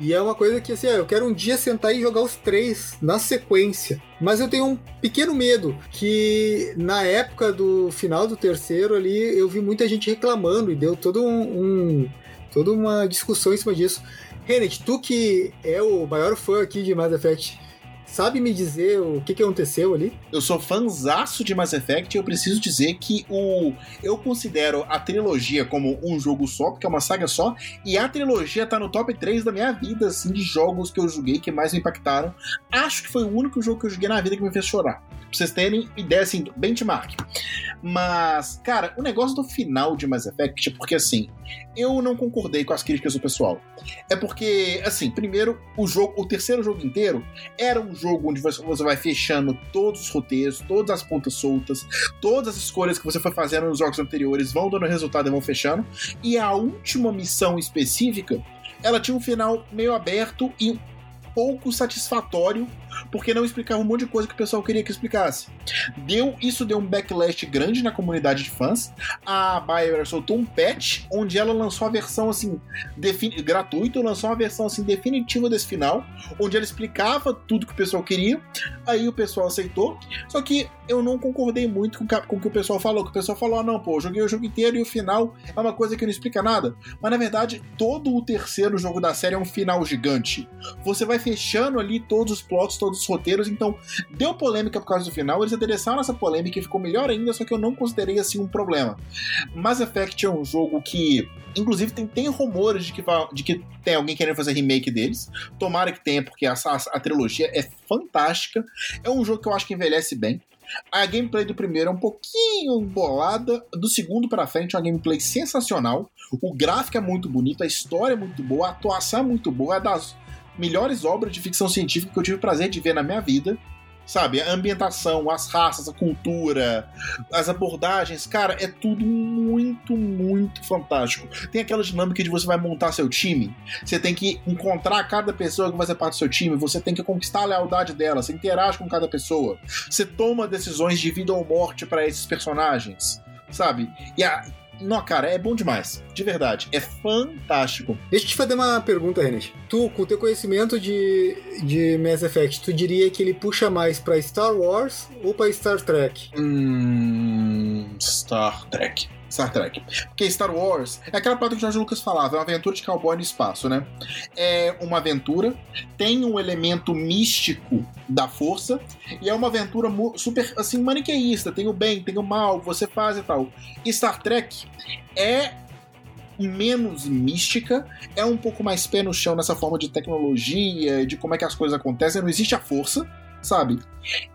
E é uma coisa que, assim, eu quero um dia sentar e jogar os três na sequência. Mas eu tenho um pequeno medo que na época do final do terceiro ali eu vi muita gente reclamando e deu todo um, um toda uma discussão em cima disso. Renet, tu que é o maior fã aqui de Mass Effect, sabe me dizer o que, que aconteceu ali? Eu sou fãzaço de Mass Effect e eu preciso dizer que o eu considero a trilogia como um jogo só, porque é uma saga só, e a trilogia tá no top 3 da minha vida, assim, de jogos que eu joguei que mais me impactaram. Acho que foi o único jogo que eu joguei na vida que me fez chorar. Pra vocês terem ideia, assim, benchmark. Mas, cara, o negócio do final de Mass Effect porque, assim, eu não concordei com as críticas do pessoal. É porque, assim, primeiro, o jogo, o terceiro jogo inteiro era um jogo onde você vai fechando todos os roteiros, todas as pontas soltas, todas as escolhas que você foi fazendo nos jogos anteriores vão dando resultado e vão fechando. E a última missão específica, ela tinha um final meio aberto e pouco satisfatório porque não explicava um monte de coisa que o pessoal queria que explicasse. Deu, isso deu um backlash grande na comunidade de fãs. A BioWare soltou um patch onde ela lançou a versão assim gratuita, lançou uma versão assim definitiva desse final, onde ela explicava tudo que o pessoal queria. Aí o pessoal aceitou. Só que eu não concordei muito com, com o que o pessoal falou. Que o pessoal falou: ah, não, pô, eu joguei o jogo inteiro e o final é uma coisa que não explica nada. Mas na verdade, todo o terceiro jogo da série é um final gigante. Você vai fechando ali todos os plots, todos dos roteiros, então deu polêmica por causa do final, eles adereçaram essa polêmica e ficou melhor ainda, só que eu não considerei assim um problema. Mass Effect é um jogo que, inclusive, tem, tem rumores de que, de que tem alguém querendo fazer remake deles. Tomara que tenha, porque a, a, a trilogia é fantástica. É um jogo que eu acho que envelhece bem. A gameplay do primeiro é um pouquinho bolada, do segundo para frente é uma gameplay sensacional. O gráfico é muito bonito, a história é muito boa, a atuação é muito boa, é das melhores obras de ficção científica que eu tive o prazer de ver na minha vida. Sabe, a ambientação, as raças, a cultura, as abordagens, cara, é tudo muito, muito fantástico. Tem aquela dinâmica de você vai montar seu time, você tem que encontrar cada pessoa que vai ser parte do seu time, você tem que conquistar a lealdade dela, você interage com cada pessoa, você toma decisões de vida ou morte para esses personagens, sabe? E a, Não, cara, é bom demais. De verdade. É fantástico. Deixa eu te fazer uma pergunta, Renan. Tu, com o teu conhecimento de, de Mass Effect, tu diria que ele puxa mais pra Star Wars ou pra Star Trek? Hum. Star Trek. Star Trek. Porque Star Wars é aquela parte que o George Lucas falava, é uma aventura de cowboy no espaço, né? É uma aventura, tem um elemento místico da força, e é uma aventura super, assim, maniqueísta. Tem o bem, tem o mal, você faz e tal. E Star Trek é menos mística, é um pouco mais pé no chão nessa forma de tecnologia, de como é que as coisas acontecem. Não existe a força, sabe?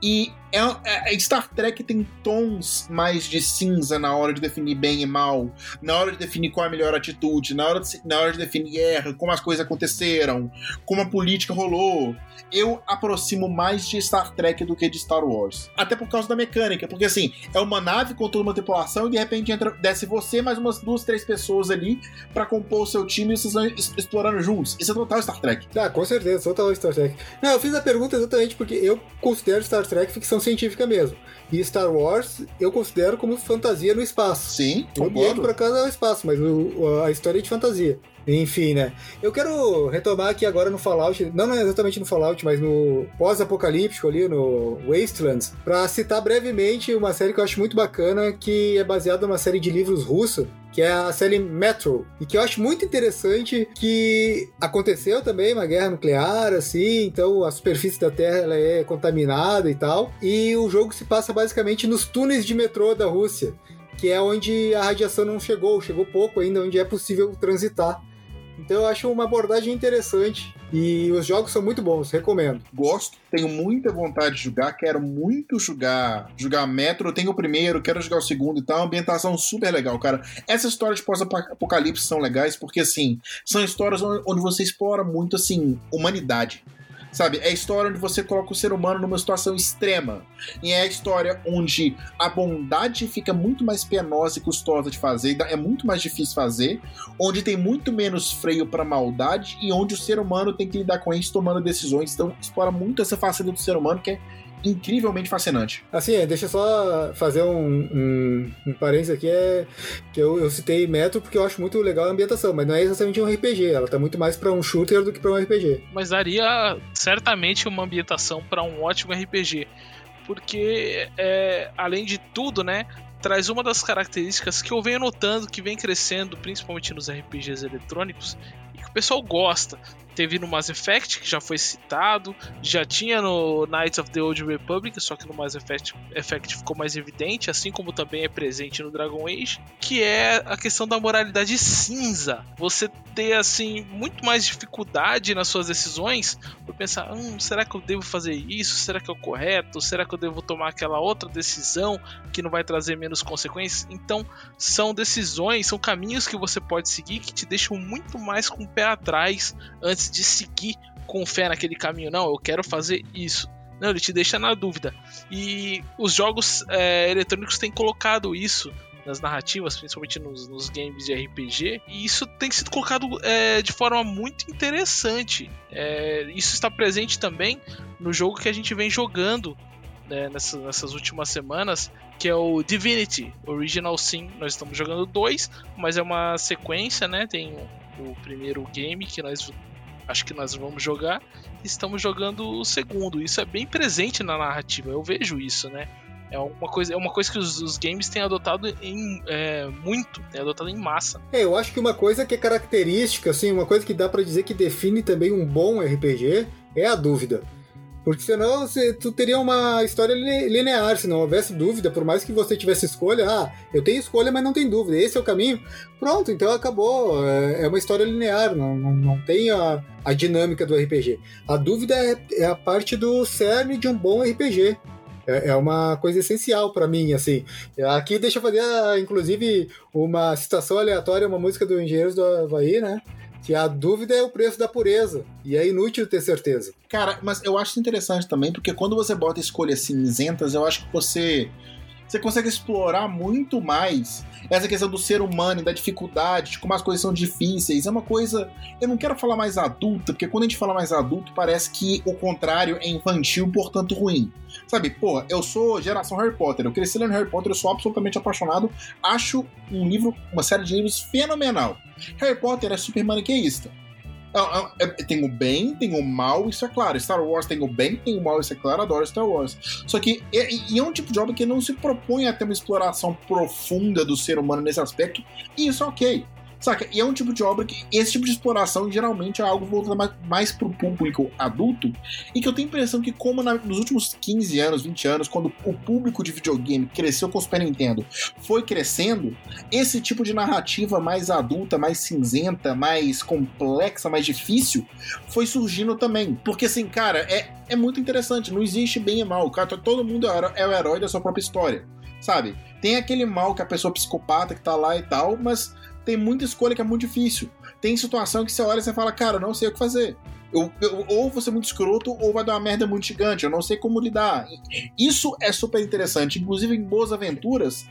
E é, é, Star Trek tem tons mais de cinza na hora de definir bem e mal, na hora de definir qual é a melhor atitude, na hora de, na hora de definir erro, como as coisas aconteceram, como a política rolou. Eu aproximo mais de Star Trek do que de Star Wars. Até por causa da mecânica, porque assim, é uma nave com toda uma tripulação e de repente entra, desce você mais umas duas, três pessoas ali para compor o seu time e vocês vão explorando juntos. Isso é total Star Trek. Ah, com certeza, total Star Trek. Não, eu fiz a pergunta exatamente porque eu considero Star Trek ficção científica mesmo. E Star Wars eu considero como fantasia no espaço. Sim, o ambiente por acaso é o espaço, mas o, a história é de fantasia. Enfim, né? Eu quero retomar aqui agora no Fallout, não, não exatamente no Fallout, mas no pós-apocalíptico ali, no Wastelands, para citar brevemente uma série que eu acho muito bacana, que é baseada numa série de livros russa, que é a série Metro, e que eu acho muito interessante que aconteceu também uma guerra nuclear, assim, então a superfície da Terra ela é contaminada e tal, e o jogo se passa basicamente nos túneis de metrô da Rússia, que é onde a radiação não chegou, chegou pouco ainda, onde é possível transitar. Então eu acho uma abordagem interessante e os jogos são muito bons, recomendo. Gosto, tenho muita vontade de jogar, quero muito jogar, jogar Metro, tenho o primeiro, quero jogar o segundo e tal, uma ambientação super legal, cara. Essas histórias de pós-apocalipse são legais porque assim, são histórias onde você explora muito assim humanidade. Sabe? É a história onde você coloca o ser humano numa situação extrema. E é a história onde a bondade fica muito mais penosa e custosa de fazer, é muito mais difícil fazer, onde tem muito menos freio para maldade e onde o ser humano tem que lidar com isso tomando decisões. Então, explora muito essa faceta do ser humano que é incrivelmente fascinante. Assim, é, deixa eu só fazer um, um, um parênteses aqui, é que eu, eu citei Metro porque eu acho muito legal a ambientação, mas não é exatamente um RPG, ela tá muito mais para um shooter do que para um RPG. Mas daria certamente uma ambientação para um ótimo RPG, porque é, além de tudo, né, traz uma das características que eu venho notando que vem crescendo, principalmente nos RPGs eletrônicos, que o pessoal gosta teve no Mass Effect, que já foi citado, já tinha no Knights of the Old Republic, só que no Mass Effect, Effect ficou mais evidente, assim como também é presente no Dragon Age, que é a questão da moralidade cinza. Você ter assim muito mais dificuldade nas suas decisões por pensar, hum, será que eu devo fazer isso? Será que é o correto? Será que eu devo tomar aquela outra decisão que não vai trazer menos consequências? Então, são decisões, são caminhos que você pode seguir que te deixam muito mais com pé atrás antes de seguir com fé naquele caminho. Não, eu quero fazer isso. Não, ele te deixa na dúvida. E os jogos é, eletrônicos têm colocado isso nas narrativas, principalmente nos, nos, games de RPG, e isso tem sido colocado é, de forma muito interessante. É, isso está presente também no jogo que a gente vem jogando né, nessas, nessas, últimas semanas, que é o Divinity Original Sin. Nós estamos jogando dois, mas é uma sequência, né? Tem o, primeiro game que nós acho que nós vamos jogar, estamos jogando o segundo. Isso é bem presente na narrativa, eu vejo isso, né? É uma coisa, é uma coisa que os, os games têm adotado em é, muito, têm adotado em massa. É, eu acho que uma coisa que é característica, assim, uma coisa que dá para dizer que define também um bom RPG é a dúvida. Porque senão você, tu teria uma história linear, se não houvesse dúvida, por mais que você tivesse escolha, ah, eu tenho escolha, mas não tem dúvida, esse é o caminho. Pronto, então acabou. É, é uma história linear, não, não, não tem a, a dinâmica do RPG. A dúvida é, é a parte do cerne de um bom RPG. É, é uma coisa essencial para mim, assim. Aqui deixa eu fazer, inclusive, uma citação aleatória, uma música do Engenheiros do Havaí, né? Que a dúvida é o preço da pureza. E é inútil ter certeza. Cara, mas eu acho interessante também, porque quando você bota escolhas cinzentas, eu acho que você você consegue explorar muito mais essa questão do ser humano, da dificuldade, de como as coisas são difíceis. É uma coisa. Eu não quero falar mais adulta, porque quando a gente fala mais adulto, parece que o contrário é infantil, portanto ruim. Sabe, pô, eu sou geração Harry Potter, eu cresci lendo Harry Potter, eu sou absolutamente apaixonado. Acho um livro, uma série de livros fenomenal. Harry Potter é super maniqueísta. É, é, tem o bem, tem o mal, isso é claro. Star Wars tem o bem, tem o mal, isso é claro. Adoro Star Wars. Só que e, e é um tipo de obra que não se propõe a ter uma exploração profunda do ser humano nesse aspecto, e isso é ok. Saca? E é um tipo de obra que esse tipo de exploração geralmente é algo voltado mais, pro público adulto e que eu tenho a impressão que, como na, nos últimos 15 anos, 20 anos, quando o público de videogame cresceu com o Super Nintendo, foi crescendo, esse tipo de narrativa mais adulta, mais cinzenta, mais complexa, mais difícil, foi surgindo também. Porque, assim, cara, é, é muito interessante. Não existe bem e mal. Cara, todo mundo é o herói da sua própria história. Sabe? Tem aquele mal que a pessoa psicopata que tá lá e tal, mas tem muita escolha que é muito difícil. Tem situação que você olha e você fala, cara, não sei o que fazer. Eu, eu, ou vou ser muito escroto, ou vai dar uma merda muito gigante. Eu não sei como lidar. Isso é super interessante. Inclusive, em boas aventuras,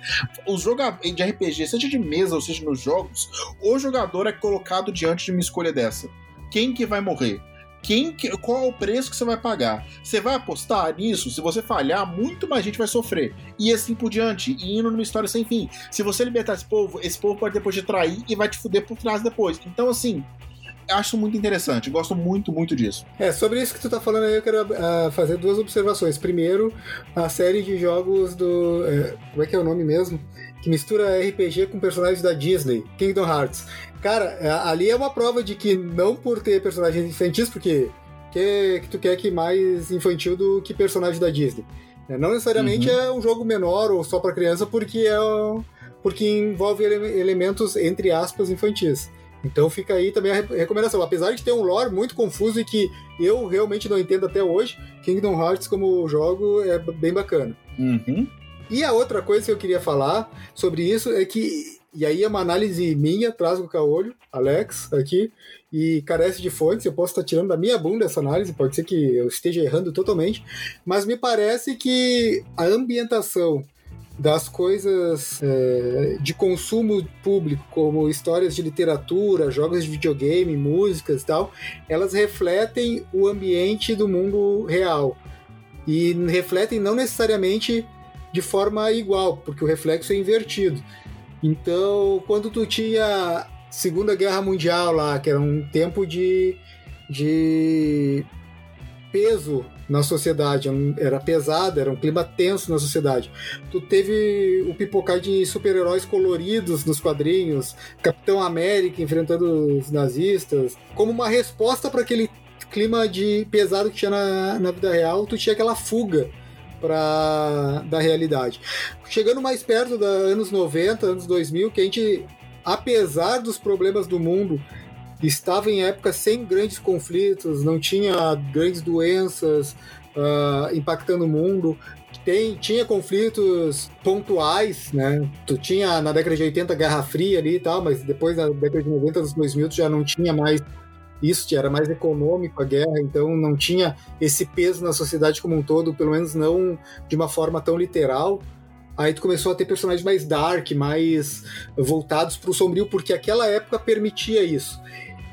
os jogadores de RPG, seja de mesa ou seja nos jogos, o jogador é colocado diante de uma escolha dessa. Quem que vai morrer? Quem, qual é o preço que você vai pagar. Você vai apostar nisso? Se você falhar, muito mais gente vai sofrer. E assim por diante, e indo numa história sem fim. Se você libertar esse povo, esse povo pode depois de trair e vai te fuder por trás depois. Então, assim, acho muito interessante, gosto muito, muito disso. É, sobre isso que tu tá falando aí, eu quero uh, fazer duas observações. Primeiro, a série de jogos do. Uh, como é que é o nome mesmo? Que mistura RPG com personagens da Disney, Kingdom Hearts. Cara, é, ali é uma prova de que não por ter personagens infantis, porque que, que tu quer que mais infantil do que personagem da Disney. É, não necessariamente uhum. é um jogo menor ou só para criança, porque é porque envolve ele, elementos entre aspas infantis. Então fica aí também a recomendação. Apesar de ter um lore muito confuso e que eu realmente não entendo até hoje, Kingdom Hearts como jogo é bem bacana. Uhum. E a outra coisa que eu queria falar sobre isso é que e aí é uma análise minha, traz o caolho, Alex, aqui, e carece de fontes. Eu posso estar tirando da minha bunda essa análise, pode ser que eu esteja errando totalmente, mas me parece que a ambientação das coisas é, de consumo público, como histórias de literatura, jogos de videogame, músicas e tal, elas refletem o ambiente do mundo real. E refletem não necessariamente de forma igual, porque o reflexo é invertido. Então, quando tu tinha Segunda Guerra Mundial lá, que era um tempo de, de peso na sociedade, era pesado, era um clima tenso na sociedade. Tu teve o pipocar de super-heróis coloridos nos quadrinhos, Capitão América enfrentando os nazistas, como uma resposta para aquele clima de pesado que tinha na, na vida real, tu tinha aquela fuga para da realidade. Chegando mais perto dos anos 90, anos 2000, que a gente, apesar dos problemas do mundo, estava em época sem grandes conflitos, não tinha grandes doenças uh, impactando o mundo. Tem, tinha conflitos pontuais, né? Tu tinha na década de 80 Guerra Fria ali e tal, mas depois na década de 90, dos 2000, tu já não tinha mais isso era mais econômico a guerra, então não tinha esse peso na sociedade como um todo, pelo menos não de uma forma tão literal. Aí tu começou a ter personagens mais dark, mais voltados para o sombrio, porque aquela época permitia isso.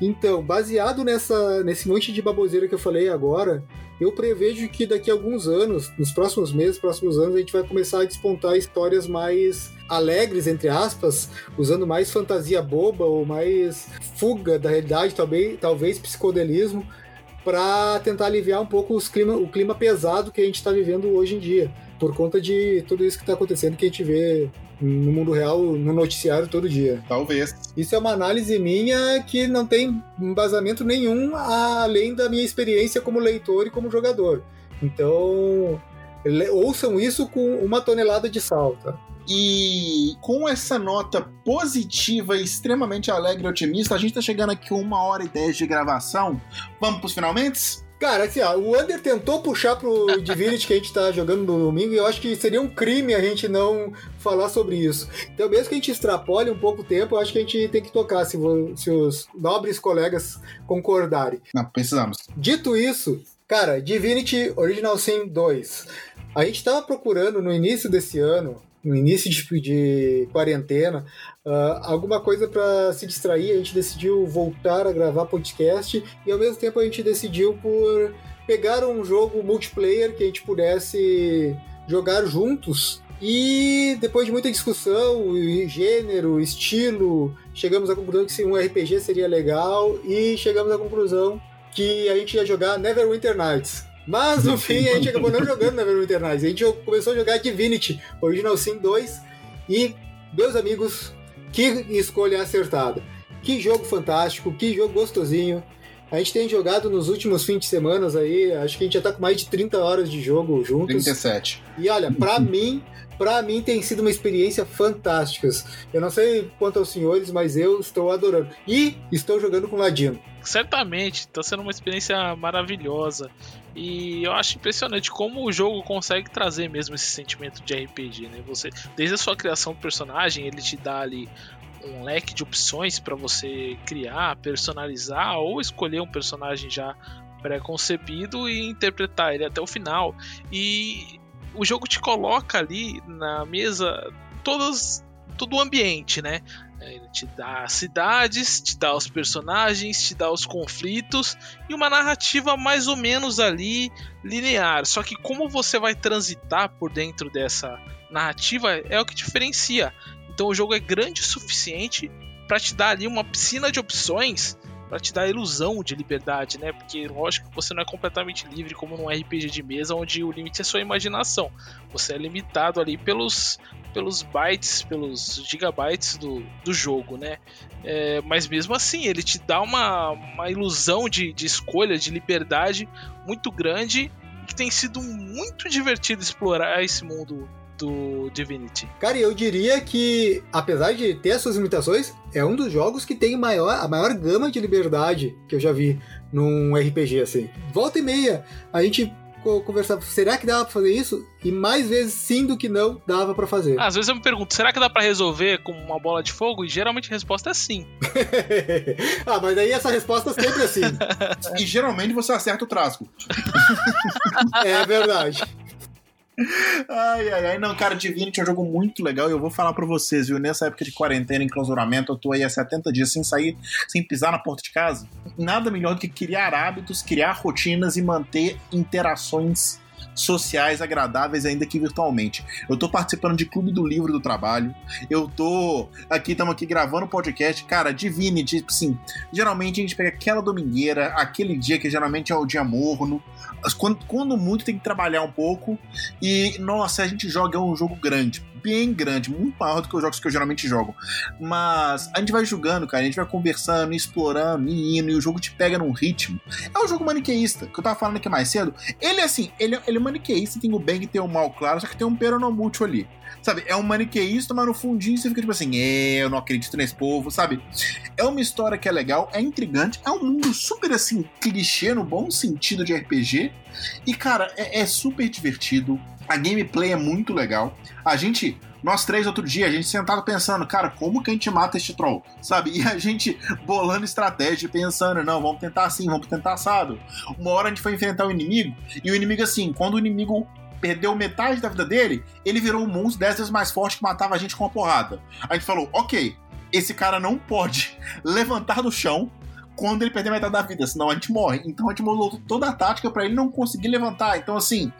Então, baseado nessa, nesse monte de baboseira que eu falei agora, eu prevejo que daqui a alguns anos, nos próximos meses, próximos anos, a gente vai começar a despontar histórias mais alegres, entre aspas, usando mais fantasia boba ou mais fuga da realidade, talvez, talvez psicodelismo, para tentar aliviar um pouco clima, o clima pesado que a gente está vivendo hoje em dia, por conta de tudo isso que está acontecendo que a gente vê no mundo real, no noticiário todo dia. Talvez. Isso é uma análise minha que não tem embasamento nenhum além da minha experiência como leitor e como jogador. Então, ouçam isso com uma tonelada de sal, tá? E com essa nota positiva e extremamente alegre e otimista, a gente tá chegando aqui uma hora e dez de gravação. Vamos pros finalmente? Cara, assim, ó, o Under tentou puxar pro Divinity que a gente tá jogando no domingo e eu acho que seria um crime a gente não falar sobre isso. Então, mesmo que a gente extrapole um pouco o tempo, eu acho que a gente tem que tocar, se, se os nobres colegas concordarem. Não, precisamos. Dito isso, cara, Divinity Original Sin 2. A gente tava procurando no início desse ano no início de, de quarentena, uh, alguma coisa para se distrair, a gente decidiu voltar a gravar podcast e ao mesmo tempo a gente decidiu por pegar um jogo multiplayer que a gente pudesse jogar juntos. E depois de muita discussão, gênero, estilo, chegamos à conclusão que um RPG seria legal e chegamos à conclusão que a gente ia jogar Neverwinter Nights. Mas no fim a gente acabou não jogando Neverwinter Nights. A gente começou a jogar Divinity Original Sin 2 e, meus amigos, que escolha acertada. Que jogo fantástico, que jogo gostosinho. A gente tem jogado nos últimos fins de semana aí, acho que a gente já tá com mais de 30 horas de jogo juntos. 37. E olha, pra mim, para mim tem sido uma experiência fantástica. Eu não sei quanto aos senhores, mas eu estou adorando. E estou jogando com Ladino. Certamente, está sendo uma experiência maravilhosa. E eu acho impressionante como o jogo consegue trazer mesmo esse sentimento de RPG, né? Você, desde a sua criação do personagem, ele te dá ali um leque de opções para você criar, personalizar ou escolher um personagem já pré-concebido e interpretar ele até o final. E o jogo te coloca ali na mesa todas todo o ambiente, né? Ele te dá cidades, te dá os personagens, te dá os conflitos e uma narrativa mais ou menos ali linear. Só que como você vai transitar por dentro dessa narrativa é o que diferencia. Então o jogo é grande o suficiente para te dar ali uma piscina de opções para te dar a ilusão de liberdade, né? Porque lógico que você não é completamente livre como num RPG de mesa onde o limite é sua imaginação. Você é limitado ali pelos pelos bytes, pelos gigabytes do, do jogo, né? É, mas mesmo assim, ele te dá uma, uma ilusão de, de escolha, de liberdade muito grande e que tem sido muito divertido explorar esse mundo do Divinity. Cara, eu diria que, apesar de ter as suas limitações, é um dos jogos que tem maior, a maior gama de liberdade que eu já vi num RPG assim. Volta e meia, a gente conversava, será que dava pra fazer isso? E mais vezes sim do que não, dava para fazer. Às vezes eu me pergunto, será que dá para resolver com uma bola de fogo? E geralmente a resposta é sim. ah, mas aí essa resposta sempre é sim. e geralmente você acerta o trasgo. é verdade. Ai, ai, ai. Não, cara, Divinity é um jogo muito legal e eu vou falar pra vocês, viu? Nessa época de quarentena, enclausuramento, eu tô aí há 70 dias sem sair, sem pisar na porta de casa. Nada melhor do que criar hábitos, criar rotinas e manter interações sociais agradáveis, ainda que virtualmente. Eu tô participando de Clube do Livro do Trabalho, eu tô aqui, estamos aqui gravando podcast. Cara, Divinity, tipo assim, geralmente a gente pega aquela domingueira, aquele dia que geralmente é o dia morno, quando, quando muito tem que trabalhar um pouco, e nossa, a gente joga um jogo grande bem grande, muito maior do que os jogos que eu geralmente jogo. Mas a gente vai jogando, cara, a gente vai conversando, explorando, indo, e o jogo te pega num ritmo. É um jogo maniqueísta, que eu tava falando aqui mais cedo. Ele, assim, ele, ele é maniqueísta, tem o bem e tem o mal, claro, só que tem um peronomútil ali. Sabe, é um maniqueísta, mas no fundinho você fica tipo assim, é, eu não acredito nesse povo, sabe? É uma história que é legal, é intrigante, é um mundo super assim, clichê no bom sentido de RPG. E, cara, é, é super divertido. A gameplay é muito legal. A gente nós três outro dia, a gente sentado pensando, cara, como que a gente mata este troll? Sabe? E a gente bolando estratégia, pensando, não, vamos tentar assim, vamos tentar assado. Uma hora a gente foi enfrentar o inimigo, e o inimigo assim, quando o inimigo perdeu metade da vida dele, ele virou um monstro dez vezes mais forte que matava a gente com uma porrada. A gente falou, ok, esse cara não pode levantar do chão quando ele perder metade da vida, senão a gente morre. Então a gente mudou toda a tática para ele não conseguir levantar. Então, assim,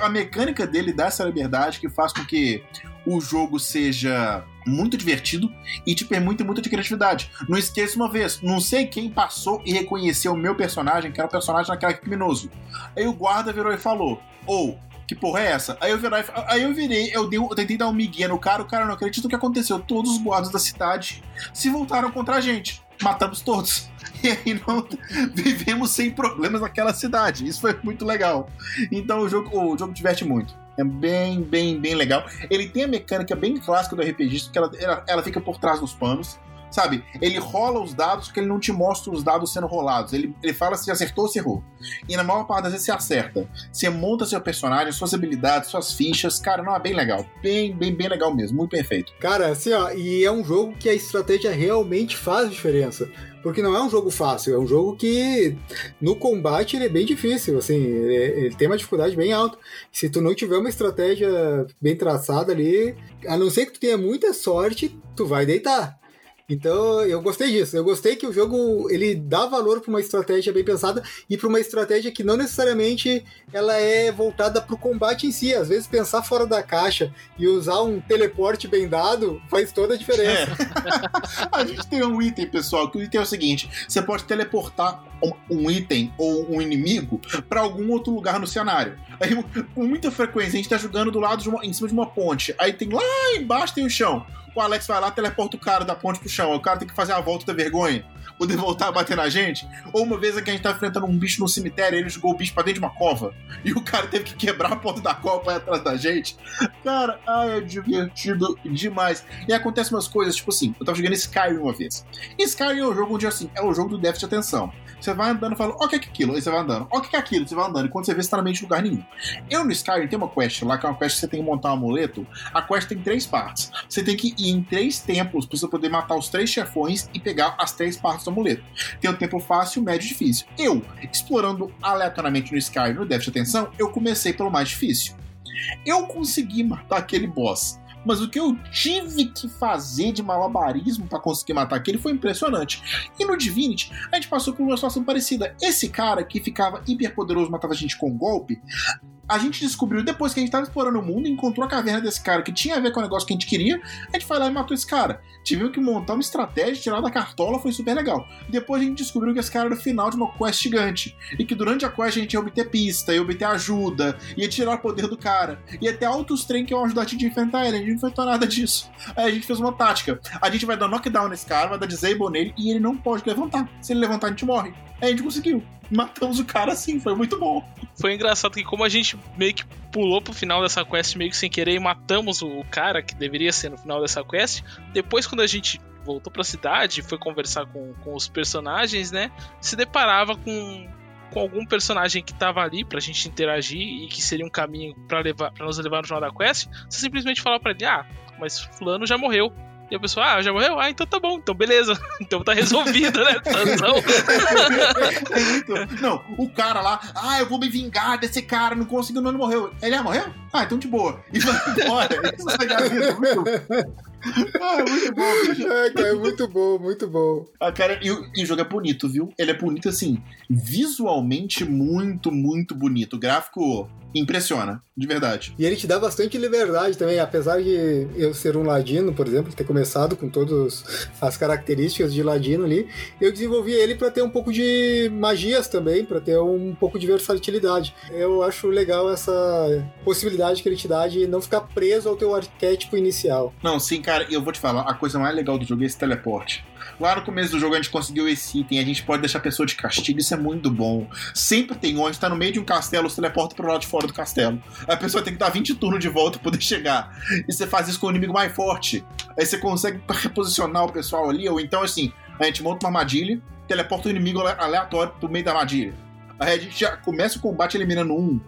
a mecânica dele dá essa liberdade que faz com que o jogo seja muito divertido e te permite muita de criatividade. Não esqueça uma vez, não sei quem passou e reconheceu o meu personagem, que era o personagem naquela criminoso. Aí o guarda virou e falou: Ou, oh, que porra é essa? Aí eu, virei, aí eu virei, eu, dei, eu tentei dar um migué no cara, o cara não acredita o que aconteceu. Todos os guardas da cidade se voltaram contra a gente. Matamos todos. E aí não vivemos sem problemas naquela cidade. Isso foi muito legal. Então o jogo, o jogo diverte muito. É bem, bem, bem legal. Ele tem a mecânica bem clássica do RPG, que ela, ela, ela fica por trás dos panos. Sabe? Ele rola os dados porque ele não te mostra os dados sendo rolados. Ele, ele fala se acertou ou se errou. E na maior parte das vezes você acerta. Você monta seu personagem, suas habilidades, suas fichas. Cara, não é bem legal. Bem, bem, bem legal mesmo. Muito perfeito. Cara, assim, ó, e é um jogo que a estratégia realmente faz diferença. Porque não é um jogo fácil, é um jogo que no combate ele é bem difícil, assim, ele, ele tem uma dificuldade bem alta. Se tu não tiver uma estratégia bem traçada ali, a não ser que tu tenha muita sorte, tu vai deitar. Então eu gostei disso. Eu gostei que o jogo ele dá valor para uma estratégia bem pensada e para uma estratégia que não necessariamente ela é voltada para o combate em si. Às vezes pensar fora da caixa e usar um teleporte bem dado faz toda a diferença. É. a gente tem um item, pessoal, que o item é o seguinte: você pode teleportar um item ou um inimigo para algum outro lugar no cenário. Aí, com muita frequência, a gente está jogando do lado uma, em cima de uma ponte. Aí tem lá embaixo tem o chão o Alex vai lá, teleporta o cara da ponte pro chão. O cara tem que fazer a volta da vergonha, poder voltar a bater na gente. Ou uma vez que a gente tá enfrentando um bicho no cemitério, ele jogou o bicho pra dentro de uma cova. E o cara teve que quebrar a porta da cova pra ir atrás da gente. Cara, ai, é divertido demais. E acontecem umas coisas, tipo assim, eu tava jogando Skyrim uma vez. E Skyrim é um jogo onde, assim, é o um jogo do déficit de atenção. Você vai andando e fala, ó, o que é aquilo? Aí você vai andando, ó, o que é aquilo? Você vai andando. E quando você vê, você tá na mente de lugar nenhum. Eu no Skyrim tem uma quest lá, que é uma quest que você tem que montar um amuleto. A quest tem três partes. Você tem que ir em três templos pra você poder matar os três chefões e pegar as três partes do amuleto. Tem o templo fácil, médio e difícil. Eu, explorando aleatoriamente no Skyrim, no déficit de atenção, eu comecei pelo mais difícil. Eu consegui matar aquele boss mas o que eu tive que fazer de malabarismo para conseguir matar aquele foi impressionante. E no Divinity, a gente passou por uma situação parecida. Esse cara que ficava hiper poderoso matava a gente com um golpe, a gente descobriu depois que a gente estava explorando o mundo, encontrou a caverna desse cara que tinha a ver com o negócio que a gente queria, a gente foi lá e matou esse cara. Tivemos que montar uma estratégia, tirar da cartola, foi super legal. Depois a gente descobriu que esse cara era o final de uma quest gigante. E que durante a quest a gente ia obter pista, ia obter ajuda, ia tirar o poder do cara, ia ter altos trem que iam ajudar a gente a enfrentar ele. A gente não enfrentou nada disso. Aí a gente fez uma tática. A gente vai dar knockdown nesse cara, vai dar disable nele e ele não pode levantar. Se ele levantar, a gente morre. Aí a gente conseguiu matamos o cara assim, foi muito bom. Foi engraçado que como a gente meio que pulou pro final dessa quest meio que sem querer e matamos o cara que deveria ser no final dessa quest, depois quando a gente voltou pra cidade foi conversar com, com os personagens, né, se deparava com com algum personagem que tava ali pra gente interagir e que seria um caminho para levar para nos levar no final da quest, você simplesmente fala para ele: "Ah, mas fulano já morreu". E a pessoa, ah, já morreu? Ah, então tá bom, então beleza. Então tá resolvido, né? não, o cara lá, ah, eu vou me vingar desse cara, não conseguiu, não, não morreu. Ele, ah, morreu? Ah, então de boa. E vai embora. Isso é a vida, muito ah, muito bom, bicho. É, cara, é muito bom, muito bom. Ah, cara, e, e, o jogo é bonito, viu? Ele é bonito, assim, visualmente muito, muito bonito. O gráfico impressiona, de verdade. E ele te dá bastante liberdade também, apesar de eu ser um ladino, por exemplo, ter começado com todas as características de ladino ali, eu desenvolvi ele para ter um pouco de magias também, para ter um pouco de versatilidade. Eu acho legal essa possibilidade que ele te dá de não ficar preso ao teu arquétipo inicial. Não, sim, cara, eu vou te falar, a coisa mais legal do jogo é esse teleporte. Lá no começo do jogo a gente conseguiu esse item, a gente pode deixar a pessoa de castigo, isso é muito bom. Sempre tem gente tá no meio de um castelo, você teleporta pro lado de fora do castelo. A pessoa tem que dar 20 turnos de volta pra poder chegar. E você faz isso com o inimigo mais forte. Aí você consegue reposicionar o pessoal ali, ou então assim, a gente monta uma armadilha, teleporta o inimigo aleatório pro meio da armadilha. Aí a gente já começa o combate eliminando um,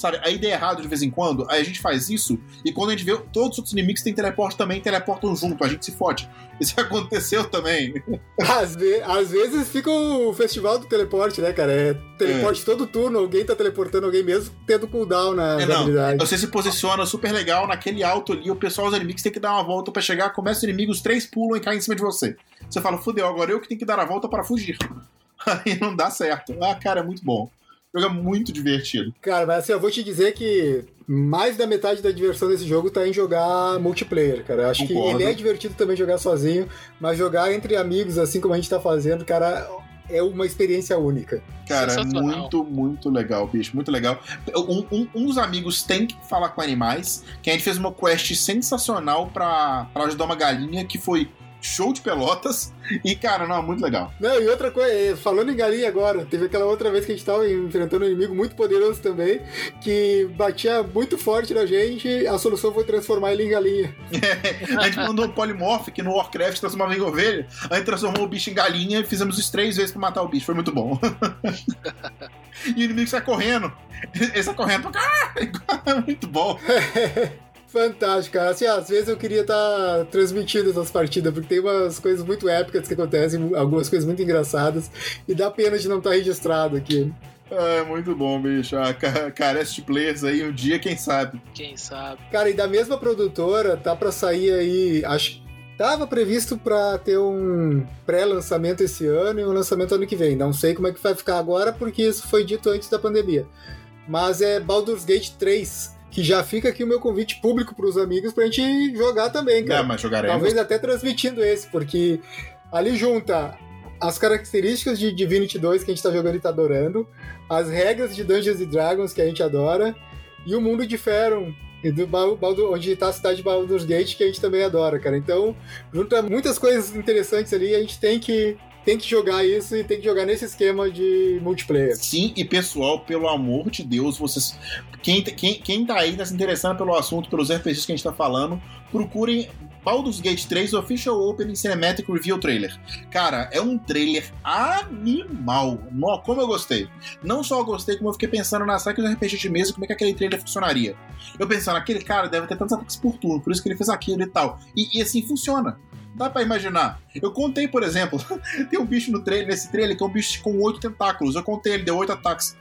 sabe? A ideia é errada de vez em quando, aí a gente faz isso, e quando a gente vê todos os outros inimigos que têm teleporte também, teleportam junto, a gente se fode. Isso aconteceu também. Às, ve às vezes fica o festival do teleporte, né, cara? É teleporte é. todo turno, alguém tá teleportando alguém mesmo, tendo cooldown na é, habilidade. Você se posiciona super legal naquele alto ali, o pessoal, os inimigos tem que dar uma volta para chegar, começa os três pulam e caem em cima de você. Você fala, fudeu, agora eu que tenho que dar a volta para fugir. Aí não dá certo. Ah, cara, é muito bom. O jogo é muito divertido. Cara, mas assim, eu vou te dizer que mais da metade da diversão desse jogo tá em jogar multiplayer, cara. Acho Concordo. que ele é divertido também jogar sozinho, mas jogar entre amigos, assim como a gente tá fazendo, cara, é uma experiência única. Cara, é muito, muito legal, bicho. Muito legal. Um, um, um, dos amigos tem que falar com animais, que a gente fez uma quest sensacional para ajudar uma galinha que foi show de pelotas. E, cara, não, muito legal. Não, e outra coisa, é, falando em galinha agora, teve aquela outra vez que a gente tava enfrentando um inimigo muito poderoso também, que batia muito forte na gente, a solução foi transformar ele em galinha. É, a gente mandou o Polymorph, que no Warcraft transformava em ovelha, a gente transformou o bicho em galinha e fizemos isso três vezes pra matar o bicho, foi muito bom. e o inimigo sai correndo. Ele sai correndo cá. muito bom. Fantástico, cara. Assim, às vezes eu queria estar tá transmitindo essas partidas, porque tem umas coisas muito épicas que acontecem, algumas coisas muito engraçadas, e dá pena de não estar tá registrado aqui. É, muito bom, bicho. Ah, carece de players aí um dia, quem sabe? Quem sabe. Cara, e da mesma produtora, tá pra sair aí, acho Tava previsto para ter um pré-lançamento esse ano e um lançamento ano que vem. Não sei como é que vai ficar agora, porque isso foi dito antes da pandemia. Mas é Baldur's Gate 3, que já fica aqui o meu convite público para os amigos pra gente jogar também, cara. É, mas jogaremos. Talvez até transmitindo esse, porque ali junta as características de Divinity 2 que a gente tá jogando e tá adorando, as regras de Dungeons Dragons que a gente adora, e o mundo de Faron, do Baldur, onde tá a cidade de Baldur's Gate, que a gente também adora, cara. Então, junta muitas coisas interessantes ali, a gente tem que tem que jogar isso e tem que jogar nesse esquema de multiplayer. Sim, e pessoal, pelo amor de Deus, vocês. Quem, quem, quem tá aí, tá se interessando pelo assunto, pelos RPGs que a gente tá falando, procurem Baldur's Gate 3 Official Opening Cinematic Review Trailer. Cara, é um trailer animal. Como eu gostei. Não só eu gostei, como eu fiquei pensando na saga do RPG de mesa, como é que aquele trailer funcionaria. Eu pensando, aquele cara deve ter tantos ataques por turno, por isso que ele fez aquilo e tal. E, e assim funciona. Dá pra imaginar. Eu contei, por exemplo, tem um bicho no trailer, nesse trailer que é um bicho com oito tentáculos. Eu contei, ele deu oito ataques.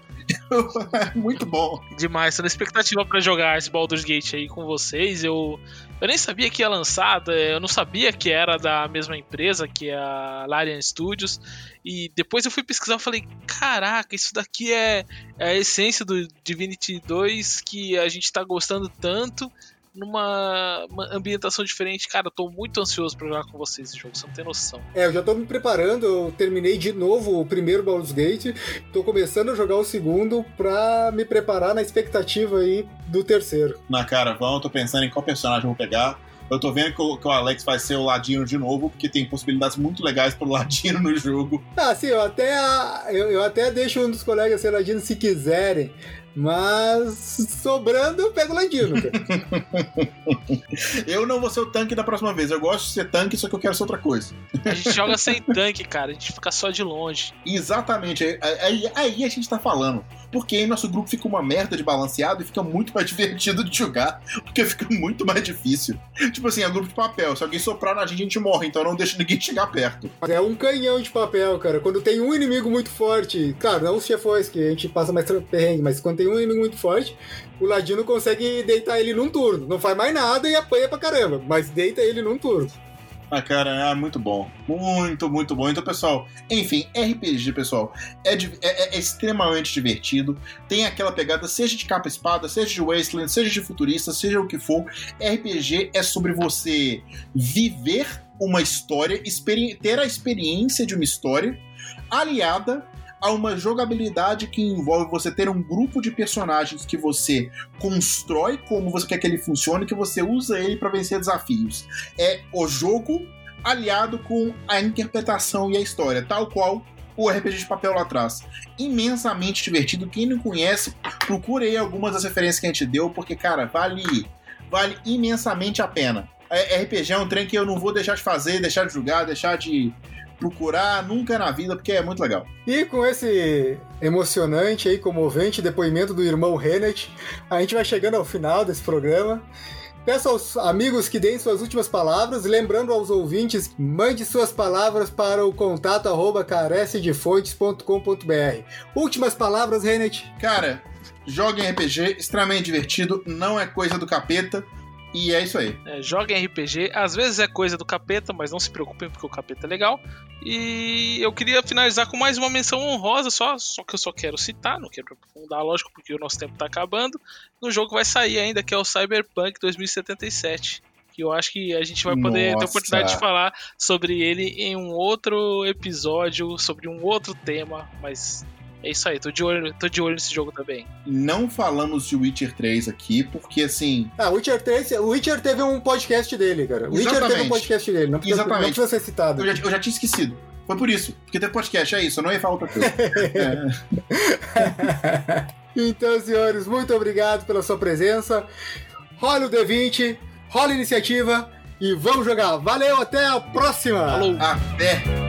Muito bom. Demais, tô na expectativa para jogar esse Baldur's Gate aí com vocês. Eu, eu nem sabia que ia lançado, é, eu não sabia que era da mesma empresa, que é a Larian Studios. E depois eu fui pesquisar e falei: caraca, isso daqui é, é a essência do Divinity 2 que a gente tá gostando tanto numa ambientação diferente. Cara, eu tô muito ansioso pra jogar com vocês esse jogo, você não tem noção. É, eu já tô me preparando, eu terminei de novo o primeiro Baldur's Gate, tô começando a jogar o segundo pra me preparar na expectativa aí do terceiro. Na cara, vamos, tô pensando em qual personagem eu vou pegar. Eu tô vendo que o, que o, Alex vai ser o Ladino de novo, porque tem possibilidades muito legais pro Ladino no jogo. Ah, sim, eu até, eu, eu até deixo um dos colegas ser Ladino se quiserem. Mas sobrando, eu pego o Ladino, eu não vou ser o tanque da próxima vez. Eu gosto de ser tanque, só que eu quero ser outra coisa. A gente joga sem tanque, cara. A gente fica só de longe. Exatamente. Aí, aí a gente tá falando porque aí nosso grupo fica uma merda de balanceado e fica muito mais divertido de jogar, porque fica muito mais difícil. Tipo assim, é grupo de papel. Se alguém soprar na gente, a gente morre, então não deixa ninguém chegar perto. É um canhão de papel, cara. Quando tem um inimigo muito forte, claro, não os chefões, que a gente passa mais perrengue, mas quando tem um inimigo muito forte, o Ladino consegue deitar ele num turno. Não faz mais nada e apanha pra caramba, mas deita ele num turno. Ah, cara, é muito bom. Muito, muito bom. Então, pessoal, enfim, RPG, pessoal, é, é, é, extremamente divertido. Tem aquela pegada, seja de capa espada, seja de Wasteland, seja de futurista, seja o que for. RPG é sobre você viver uma história, ter a experiência de uma história aliada a uma jogabilidade que envolve você ter um grupo de personagens que você constrói como você quer que ele funcione, que você usa ele para vencer desafios. É o jogo aliado com a interpretação e a história, tal qual o RPG de papel lá atrás. Imensamente divertido. Quem não conhece, procure aí algumas das referências que a gente deu, porque, cara, vale, vale imensamente a pena. RPG é um trem que eu não vou deixar de fazer, deixar de jogar, deixar de procurar nunca na vida, porque é muito legal. E com esse emocionante e comovente depoimento do irmão Renet, a gente vai chegando ao final desse programa. Peço aos amigos que deem suas últimas palavras, lembrando aos ouvintes, mande suas palavras para o contato arroba carecedefontes.com.br. Últimas palavras, Renet. Cara, joguem RPG, extremamente divertido, não é coisa do capeta. E é isso aí. É, joguem RPG, às vezes é coisa do capeta, mas não se preocupem porque o capeta é legal. E eu queria finalizar com mais uma menção honrosa, só, só que eu só quero citar, não quero aprofundar, lógico, porque o nosso tempo está acabando. No jogo vai sair ainda, que é o Cyberpunk 2077. Que eu acho que a gente vai poder Nossa. ter a oportunidade de falar sobre ele em um outro episódio, sobre um outro tema, mas É isso aí, tô de olho, tô de olho nesse jogo também. Não falamos de Witcher 3 aqui, porque assim. Ah, Witcher 3, o Witcher teve um podcast dele, cara. O Witcher teve um podcast dele, não precisa, Exatamente. não precisa ser citado. Eu já, eu já tinha esquecido. Foi por isso. Porque teve podcast, é isso. Eu não ia falar outra coisa. É. então, senhores, muito obrigado pela sua presença. Rola o D20, rola a iniciativa e vamos jogar. Valeu, até a próxima! Falou! Até!